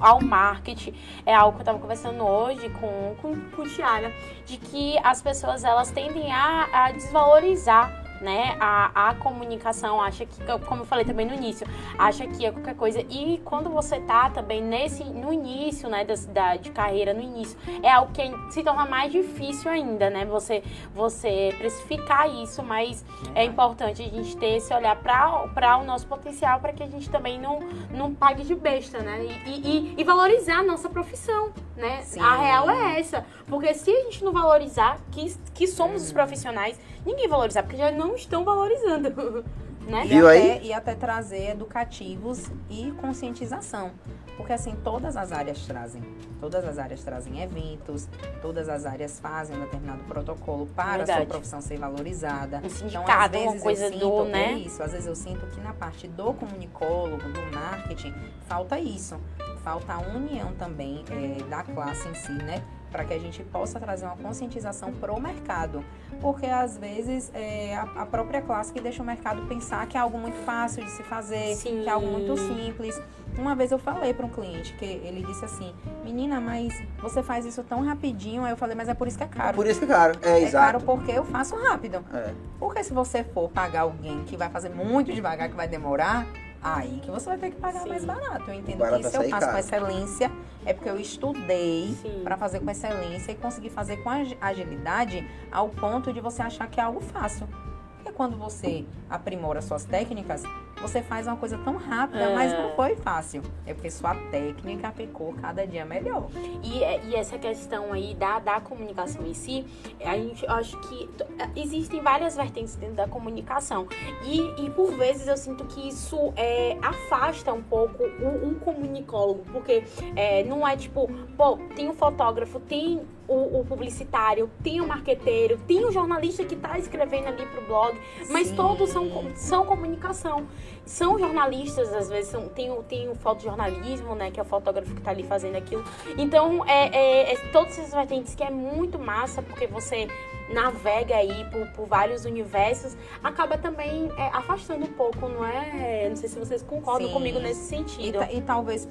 ao marketing. É algo que eu estava conversando hoje com, com, com Tiara, de que as pessoas elas tendem a, a desvalorizar. Né, a, a comunicação acha que, como eu falei também no início, acha que é qualquer coisa. E quando você tá também nesse, no início, né, da, da- de carreira, no início, é algo que se torna mais difícil ainda, né? Você, você precificar isso, mas é importante a gente ter esse olhar para o nosso potencial para que a gente também não, não pague de besta, né? E, e, e valorizar a nossa profissão, né? Sim. A real é essa. Porque se a gente não valorizar que, que somos os profissionais, ninguém valorizar, porque já não estão valorizando, né? E Viu até, aí? E até trazer educativos e conscientização. Porque assim, todas as áreas trazem. Todas as áreas trazem eventos, todas as áreas fazem um determinado protocolo para a Verdade. sua profissão ser valorizada. Um Então, às sindicato, uma vezes coisa eu sinto, do, é né? isso, às vezes eu sinto que na parte do comunicólogo, do marketing, falta isso. Falta a união também é, da classe em si, né? Para que a gente possa trazer uma conscientização pro mercado. Porque às vezes é a, a própria classe que deixa o mercado pensar que é algo muito fácil de se fazer, Sim. que é algo muito simples. Uma vez eu falei para um cliente que ele disse assim: Menina, mas você faz isso tão rapidinho. Aí eu falei: Mas é por isso que é caro. Por isso que é caro. É, É exato. caro porque eu faço rápido. É. Porque se você for pagar alguém que vai fazer muito devagar, que vai demorar, aí que você vai ter que pagar Sim. mais barato. Eu entendo Barato que se eu faço com excelência, é porque eu estudei para fazer com excelência e conseguir fazer com agi- agilidade ao ponto de você achar que é algo fácil. Porque quando você aprimora suas técnicas, você faz uma coisa tão rápida, É. mas não foi fácil. É porque sua técnica ficou cada dia melhor. E, é- e essa questão aí da, da comunicação em si, a gente eu acho que t- existem várias vertentes dentro da comunicação. E, e por vezes eu sinto que isso é, afasta um pouco o, comunicólogo, porque é, não é tipo, pô, tem o fotógrafo, tem o, o publicitário, tem o marqueteiro, tem o jornalista que tá escrevendo ali pro blog, mas Sim. todos são, são comunicação. São jornalistas, às vezes são, tem, o- tem o fotojornalismo, né? Que é o fotógrafo que tá ali fazendo aquilo. Então, é, é, é todas essas vertentes que é muito massa, porque você navega aí por, por vários universos, acaba também é, afastando um pouco, não é? Não sei se vocês concordam Sim. comigo nesse E, sentido. ta- e talvez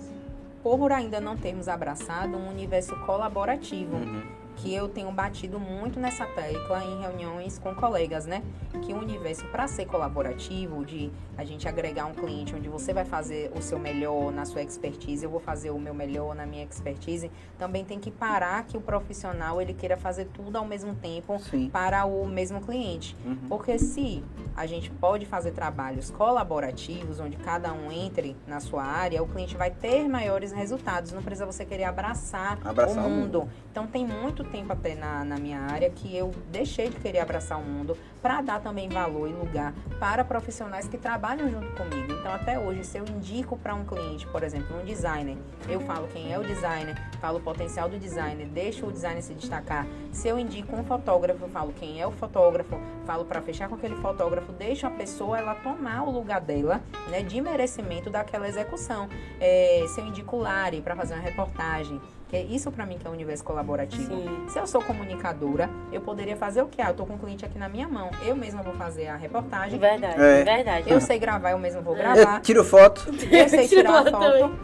por ainda não termos abraçado um universo colaborativo. Uhum. Que eu tenho batido muito nessa tecla em reuniões com colegas, né? Que o universo, para ser colaborativo, de a gente agregar um cliente onde você vai fazer o seu melhor na sua expertise, eu vou fazer o meu melhor na minha expertise, também tem que parar que o profissional ele queira fazer tudo ao mesmo tempo Sim. para o mesmo cliente. Uhum. Porque se a gente pode fazer trabalhos colaborativos, onde cada um entre na sua área, o cliente vai ter maiores resultados. Não precisa você querer abraçar, Abraçar o o mundo. Então tem muito tempo até na, na minha área que eu deixei de querer abraçar o mundo para dar também valor e lugar para profissionais que trabalham junto comigo. Então, até hoje, se eu indico para um cliente, por exemplo, um designer, eu falo quem é o designer, falo o potencial do designer, deixo o designer se destacar. Se eu indico um fotógrafo, eu falo quem é o fotógrafo, falo para fechar com aquele fotógrafo, deixo a pessoa ela tomar o lugar dela, né, de merecimento daquela execução. É, se eu indico Lari para fazer uma reportagem, que é isso para mim que é o universo colaborativo. Sim. Se eu sou comunicadora, eu poderia fazer o quê? Ah, eu tô com um cliente aqui na minha mão. Eu mesma vou fazer a reportagem. Verdade, É. verdade. Eu sei gravar, eu mesma vou Eu gravar. tiro foto. Eu sei tirar foto.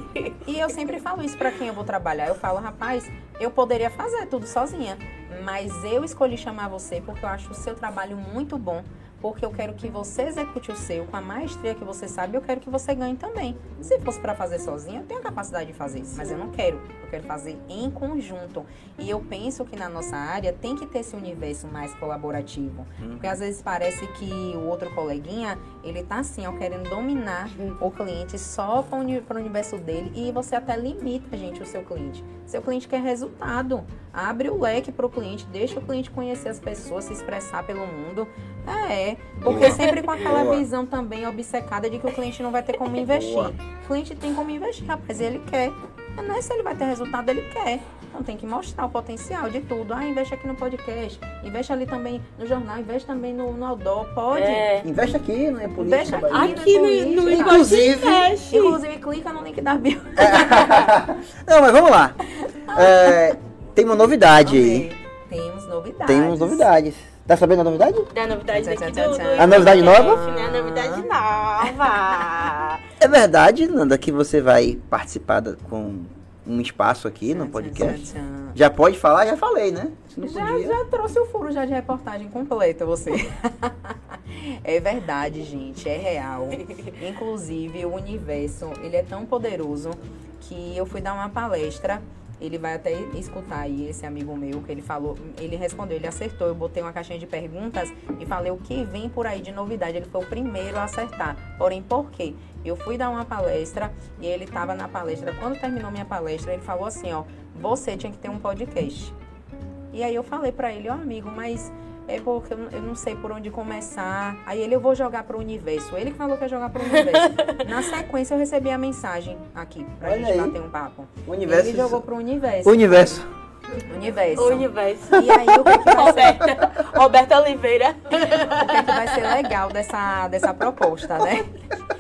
E eu sempre falo isso pra quem eu vou trabalhar. Eu falo, rapaz, eu poderia fazer tudo sozinha. Mas eu escolhi chamar você porque eu acho o seu trabalho muito bom. Porque eu quero que você execute o seu com a maestria que você sabe. Eu quero que você ganhe também. Se fosse pra fazer sozinha, eu tenho a capacidade de fazer. Mas eu não quero. Eu quero fazer em conjunto. E eu penso que na nossa área tem que ter esse universo mais colaborativo. Porque às vezes parece que o outro coleguinha, ele tá assim, ó, querendo dominar o cliente só para o universo dele. E você até limita, gente, o seu cliente. Seu cliente quer resultado. Abre o leque para o cliente, deixa o cliente conhecer as pessoas, se expressar pelo mundo. É, porque Boa. sempre com aquela Boa. visão também obcecada de que o cliente não vai ter como investir. Boa. O cliente tem como investir, rapaz, ele quer. Não é se ele vai ter resultado, ele quer. Então tem que mostrar o potencial de tudo. Ah, investe aqui no podcast, investe ali também no jornal, investe também no, no outdoor, pode. É. Investe aqui, não é Investe política. aqui. Bahia. Aqui no, no Inclusive- Inclusive, investe. Inclusive, clica no link da bio. Não, mas vamos lá. É, tem uma novidade aí. Ok, Temos novidades. Tem novidades. Tá sabendo a novidade? Da novidade daqui do. A novidade nova? Né? A novidade nova. É verdade, Nanda, que você vai participar da- com um espaço aqui no podcast? Já pode falar? Já falei, né? Já, já trouxe o furo já de reportagem completa, você. é verdade, gente, é real. Inclusive, o universo, ele é tão poderoso que eu fui dar uma palestra. Ele vai até escutar aí esse amigo meu que ele falou, ele respondeu, ele acertou. Eu botei uma caixinha de perguntas e falei o que vem por aí de novidade. Ele foi o primeiro a acertar. Porém, por quê? Eu fui dar uma palestra e ele estava na palestra. Quando terminou minha palestra, ele falou assim, ó, você tinha que ter um podcast. E aí eu falei pra ele, ó amigo, mas é porque eu não- eu não sei por onde começar. Aí ele, eu vou jogar pro universo. Ele que falou que ia jogar pro universo. Na sequência eu recebi a mensagem aqui, pra Olha gente aí. bater um papo. O universo. Ele jogou pro universo. Universo. Universo. O universo. E aí o que, que vai ser, Roberta, Roberta Oliveira. o que, que vai ser legal dessa, dessa proposta, né?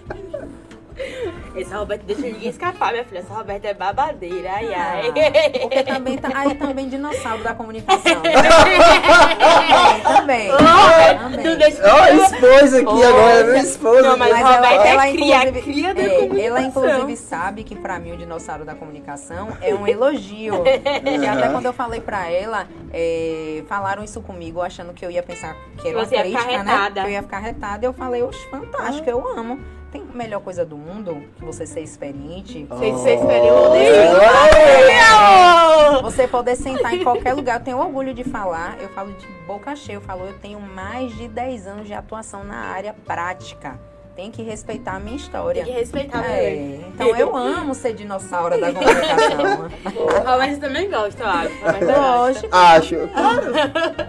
Essa Roberta deixa ninguém escapar, minha filha. Essa Roberta é babadeira. Ai, ai. Ah, porque também tá, aí também dinossauro da comunicação. também. também. Tu deixa- Ó, expôs aqui Poxa. agora, meu esposo. Não, mas Mas Roberta ela, é ela, cria, inclusive, cria da é, comunicação. ela inclusive sabe que pra mim o dinossauro da comunicação é um elogio. E até quando eu falei pra ela, é, falaram isso comigo achando que eu ia pensar que era uma Você ia ficar crítica, né? retada. Que eu ia ficar retada. Eu falei, oxe, fantástico, eu amo. Tem melhor coisa do mundo que você ser experiente. Você Oh. se espelhou Você poder sentar em qualquer lugar. Eu tenho orgulho de falar. Eu falo de boca cheia. Eu falo, eu tenho mais de 10 anos de atuação na área prática. Tem que respeitar a minha história. Tem que respeitar É, mesmo. então eu amo ser dinossauro da comunicação. A Roberta também gosta, eu acho. A. Lógico. Acho.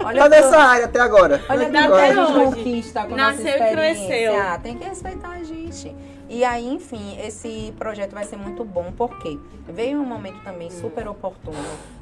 Olha, Tá nessa área até agora. olha Até que a gente hoje. conquista com a nossa Nasceu e cresceu. Ah, tem que respeitar a gente. E aí, enfim, esse projeto vai ser muito bom, porque veio um momento também super oportuno,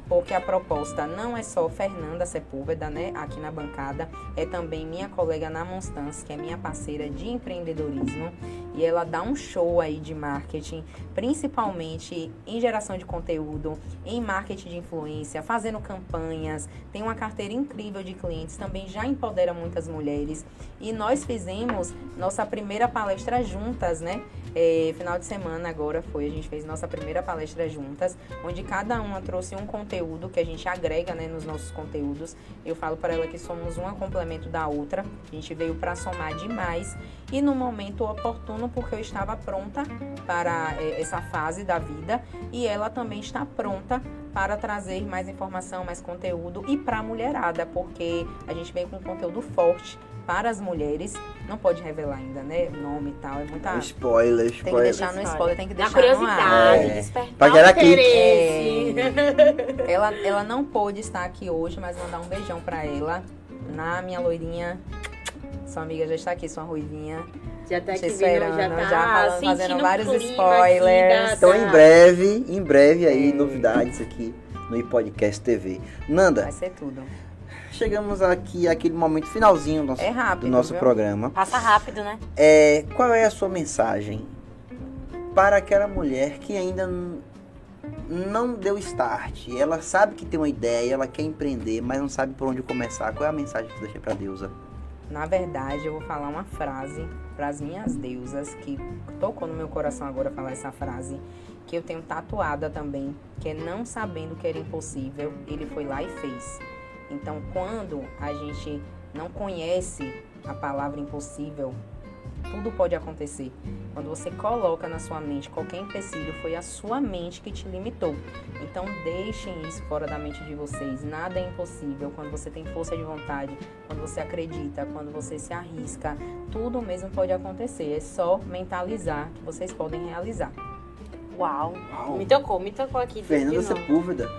porque a proposta não é só Fernanda Sepúlveda, né, aqui na bancada, é também minha colega na Monstance, que é minha parceira de empreendedorismo, e ela dá um show aí de marketing, principalmente em geração de conteúdo, em marketing de influência, fazendo campanhas, tem uma carteira incrível de clientes, também já empodera muitas mulheres. E nós fizemos nossa primeira palestra juntas, né? É, final de semana agora foi, a gente fez nossa primeira palestra juntas, onde cada uma trouxe um conteúdo que a gente agrega né, nos nossos conteúdos. Eu falo para ela que somos uma complemento da outra, a gente veio para somar demais. E no momento oportuno, porque eu estava pronta para é, essa fase da vida. E ela também está pronta para trazer mais informação, mais conteúdo e para a mulherada, porque a gente vem com conteúdo forte para as mulheres. Não pode revelar ainda, né? Nome e tal. É muita. Spoiler, Tem que spoiler. deixar no spoiler, tem que Na deixar no ar. curiosidade, É. despertar Pra o interesse. Ela, ela não pôde estar aqui hoje, mas mandar um beijão pra ela. Na minha loirinha. Sua amiga já está aqui, sua ruivinha. Já tá Te aqui vendo, já esperando, tá já falando- fazendo o vários spoilers. Então, em breve, em breve aí, É. novidades aqui no iPodcast TV. Nanda, Vai ser tudo. Chegamos aqui àquele momento finalzinho do nosso, É rápido. do nosso viu? programa. Passa rápido, né? É, qual é a sua mensagem para aquela mulher que ainda não deu start? Ela sabe que tem uma ideia, ela quer empreender, mas não sabe por onde começar. Qual é a mensagem que você deixa para Deusa? Na verdade, eu vou falar uma frase para as minhas deusas, que tocou no meu coração agora falar essa frase, que eu tenho tatuada também, que é não sabendo que era impossível, ele foi lá e fez. Então, quando a gente não conhece a palavra impossível, tudo pode acontecer. Quando você coloca na sua mente qualquer empecilho, foi a sua mente que te limitou. Então deixem isso fora da mente de vocês. Nada é impossível quando você tem força de vontade, quando você acredita, quando você se arrisca. Tudo mesmo pode acontecer. É só mentalizar que vocês podem realizar. Uau. Uau. Me tocou, me tocou aqui. Fernanda. Sepúlveda.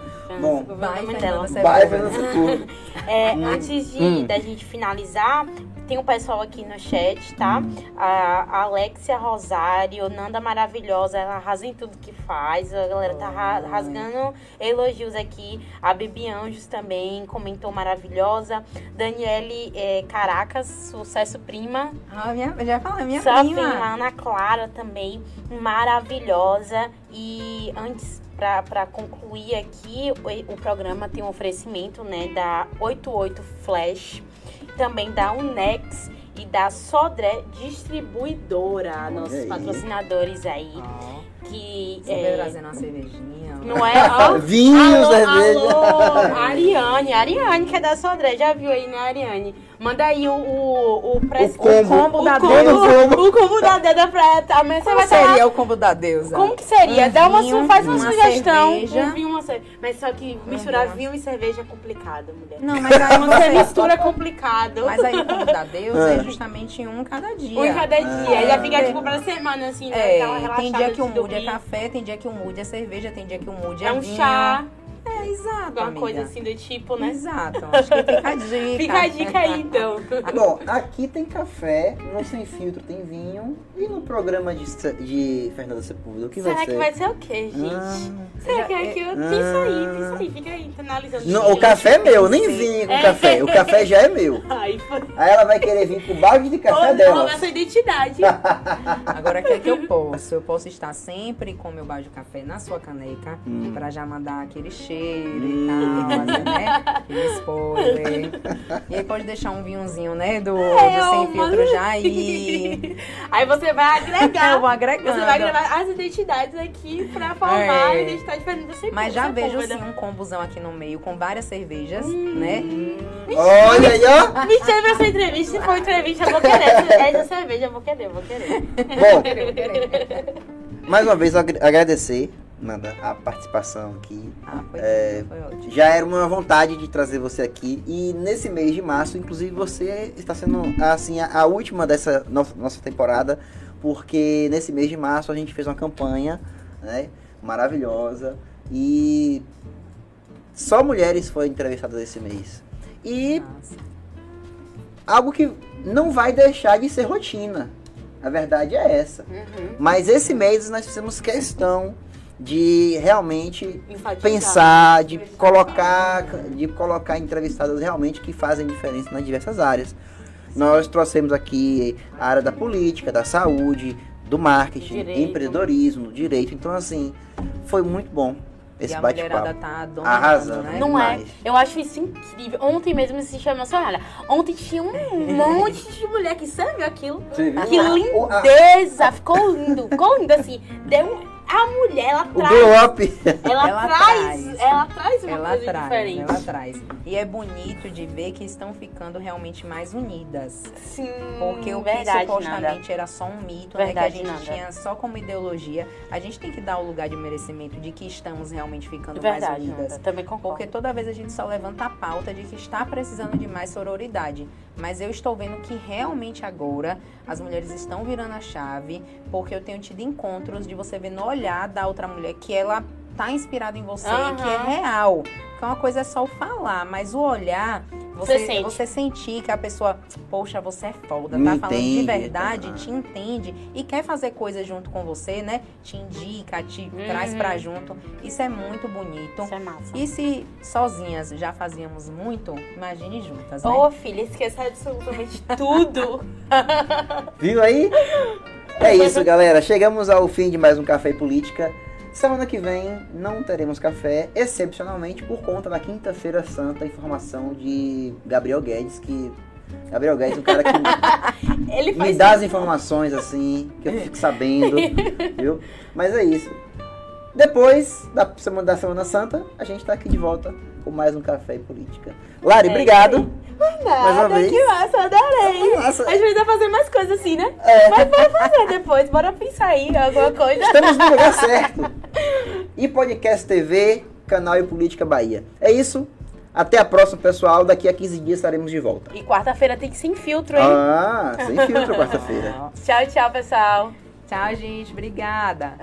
Bom. Vai, Fernanda Sepúlveda. É, Hum, antes de hum. da gente finalizar, tem um pessoal aqui no chat, tá? Hum. A Alexia Rosário, Nanda Maravilhosa, ela arrasa em tudo que faz. A galera tá rasgando elogios aqui. A Bibi Anjos também comentou maravilhosa. Daniele é, Caracas, sucesso prima. Ah, minha, já falar, minha Só prima. Ana Clara também, maravilhosa. E antes, para concluir aqui, o, o programa tem um oferecimento né, da 88 Flash, também da Unex e da Sodré Distribuidora, nossos aí. patrocinadores aí. Ó, Que você é, veio trazendo uma cervejinha. não é? Ó, Vinho, alô, cerveja. alô, Ariane, Ariane que é da Sodré, já viu aí, né, Ariane? Manda aí o, o, o, press- O combo. combo da o combo, deusa. o combo da Deda pra amanhã você Como vai seria o combo da deusa? como que seria? Um Dá uma, vinho, faz uma, uma sugestão. cerveja. Um vinho, uma cerveja. Mas só que misturar vinho. vinho e cerveja é complicado, mulher. Não, mas aí você mistura é complicado. Mas aí o combo da deusa Ah. é justamente um cada dia. Um em cada dia. Ah. Já fica tipo pra semana, assim, né? É, tem dia que o mood é café, tem dia que o mood é cerveja, tem dia que o mood é, É um vinho. chá, É, exato, alguma amiga. coisa assim do tipo, né? Exato, acho que fica a dica. Fica a dica aí, então. Bom, aqui tem café, no Sem Filtro tem vinho e no programa de, de Fernanda Sepúlveda, o que Será vai que ser? vai ser o quê, gente? Ah, Será que é que eu... Pensa aí, Ah. pensa aí, fica aí, analisando. não, o café é meu, nem vim com É. café. O café já é meu. Ai, foi... Aí ela vai querer vir com o balde de café Roubar dela. sua identidade. Agora, o que é que eu posso? Eu posso estar sempre com meu bar de café na sua caneca, Hum. pra já mandar aquele cheiro E tal, assim, né? Aquele spoiler. E aí pode deixar um vinhozinho, né, do, É, do Sem uma- Filtro já aí. Aí você vai agregar. Eu vou agregando. Você vai gravar as identidades aqui pra formar É. a identidade diferente você Mas já vejo pode, sim né? um combozão aqui no meio com várias cervejas, Hum. né? Olha aí, ó. Me chama essa entrevista. Se for entrevista, eu vou querer. Essa, essa cerveja eu vou querer, eu vou querer. Bom, mais uma vez agra- agradecer, Nanda, a participação aqui. Ah, foi, É, foi ótimo. Já era uma vontade de trazer você aqui e nesse mês de março, inclusive você está sendo assim a, a última dessa no- nossa temporada, porque nesse mês de março a gente fez uma campanha, né, maravilhosa e só mulheres foram entrevistadas esse mês. E Nossa. algo que não vai deixar de ser rotina. A verdade é essa. Uhum. Mas esse mês nós fizemos questão de realmente Enfatizar. pensar, de colocar, de colocar entrevistadas realmente que fazem diferença nas diversas áreas. Nós trouxemos aqui a área da política, da saúde, do marketing, Direito. empreendedorismo, do direito. Então, assim, foi muito bom esse e a mulherada bate-papo. tá Arrasando. né? Não é? Eu acho isso incrível. Ontem mesmo me senti emocionada. Ontem tinha um monte de mulher que você viu aquilo. Que a- lindeza! Ficou lindo, ficou lindo assim. Deu um- a mulher, ela O traz. glow up. Ela, Ela traz, traz. ela traz uma ela coisa traz, diferente. ela traz. E é bonito de ver que estão ficando realmente mais unidas. Sim, Porque o que verdade, supostamente era só um mito, né? Que a Verdade, gente nada. tinha só como ideologia. A gente tem que dar o lugar de merecimento de que estamos realmente ficando Verdade, mais unidas. Nanda, também concordo. Porque toda vez a gente só levanta a pauta de que está precisando de mais sororidade. Mas eu estou vendo que realmente agora as mulheres estão virando a chave, porque eu tenho tido encontros de você ver no olhar da outra mulher que ela tá inspirada em você, Aham. que é real. Porque uma coisa é só o falar, mas o olhar, Você você, sente. você sentir que a pessoa, poxa, você é foda, Me tá falando de entende, verdade, tá. te entende e quer fazer coisas junto com você, né? Te indica, te Uhum. traz pra junto. Isso é muito bonito. Isso é massa. E se sozinhas já fazíamos muito, imagine juntas, né? Ô, filha, esqueça absolutamente tudo. Viu aí? É isso, galera. Chegamos ao fim de mais um Café Política. Semana que vem não teremos café, excepcionalmente por conta da Quinta-feira Santa, informação de Gabriel Guedes, que. Gabriel Guedes, um cara que me dá as informações assim, que eu fico sabendo, viu? Mas é isso. Depois da semana, da semana Santa, a gente tá aqui de volta com mais um Café e Política. Lari, É obrigado. Mais uma Nada, vez. que massa, adorei. Nossa. A gente precisa fazer mais coisas assim, né? É. Mas bora fazer depois, bora pensar aí alguma coisa. Estamos no lugar certo. E Podcast TV, canal e Política Bahia. É isso. Até a próxima, pessoal. Daqui a 15 dias estaremos de volta. E quarta-feira tem que ser sem filtro, hein? Ah, sem filtro quarta-feira. Tchau, tchau, pessoal. Tchau, gente. Obrigada.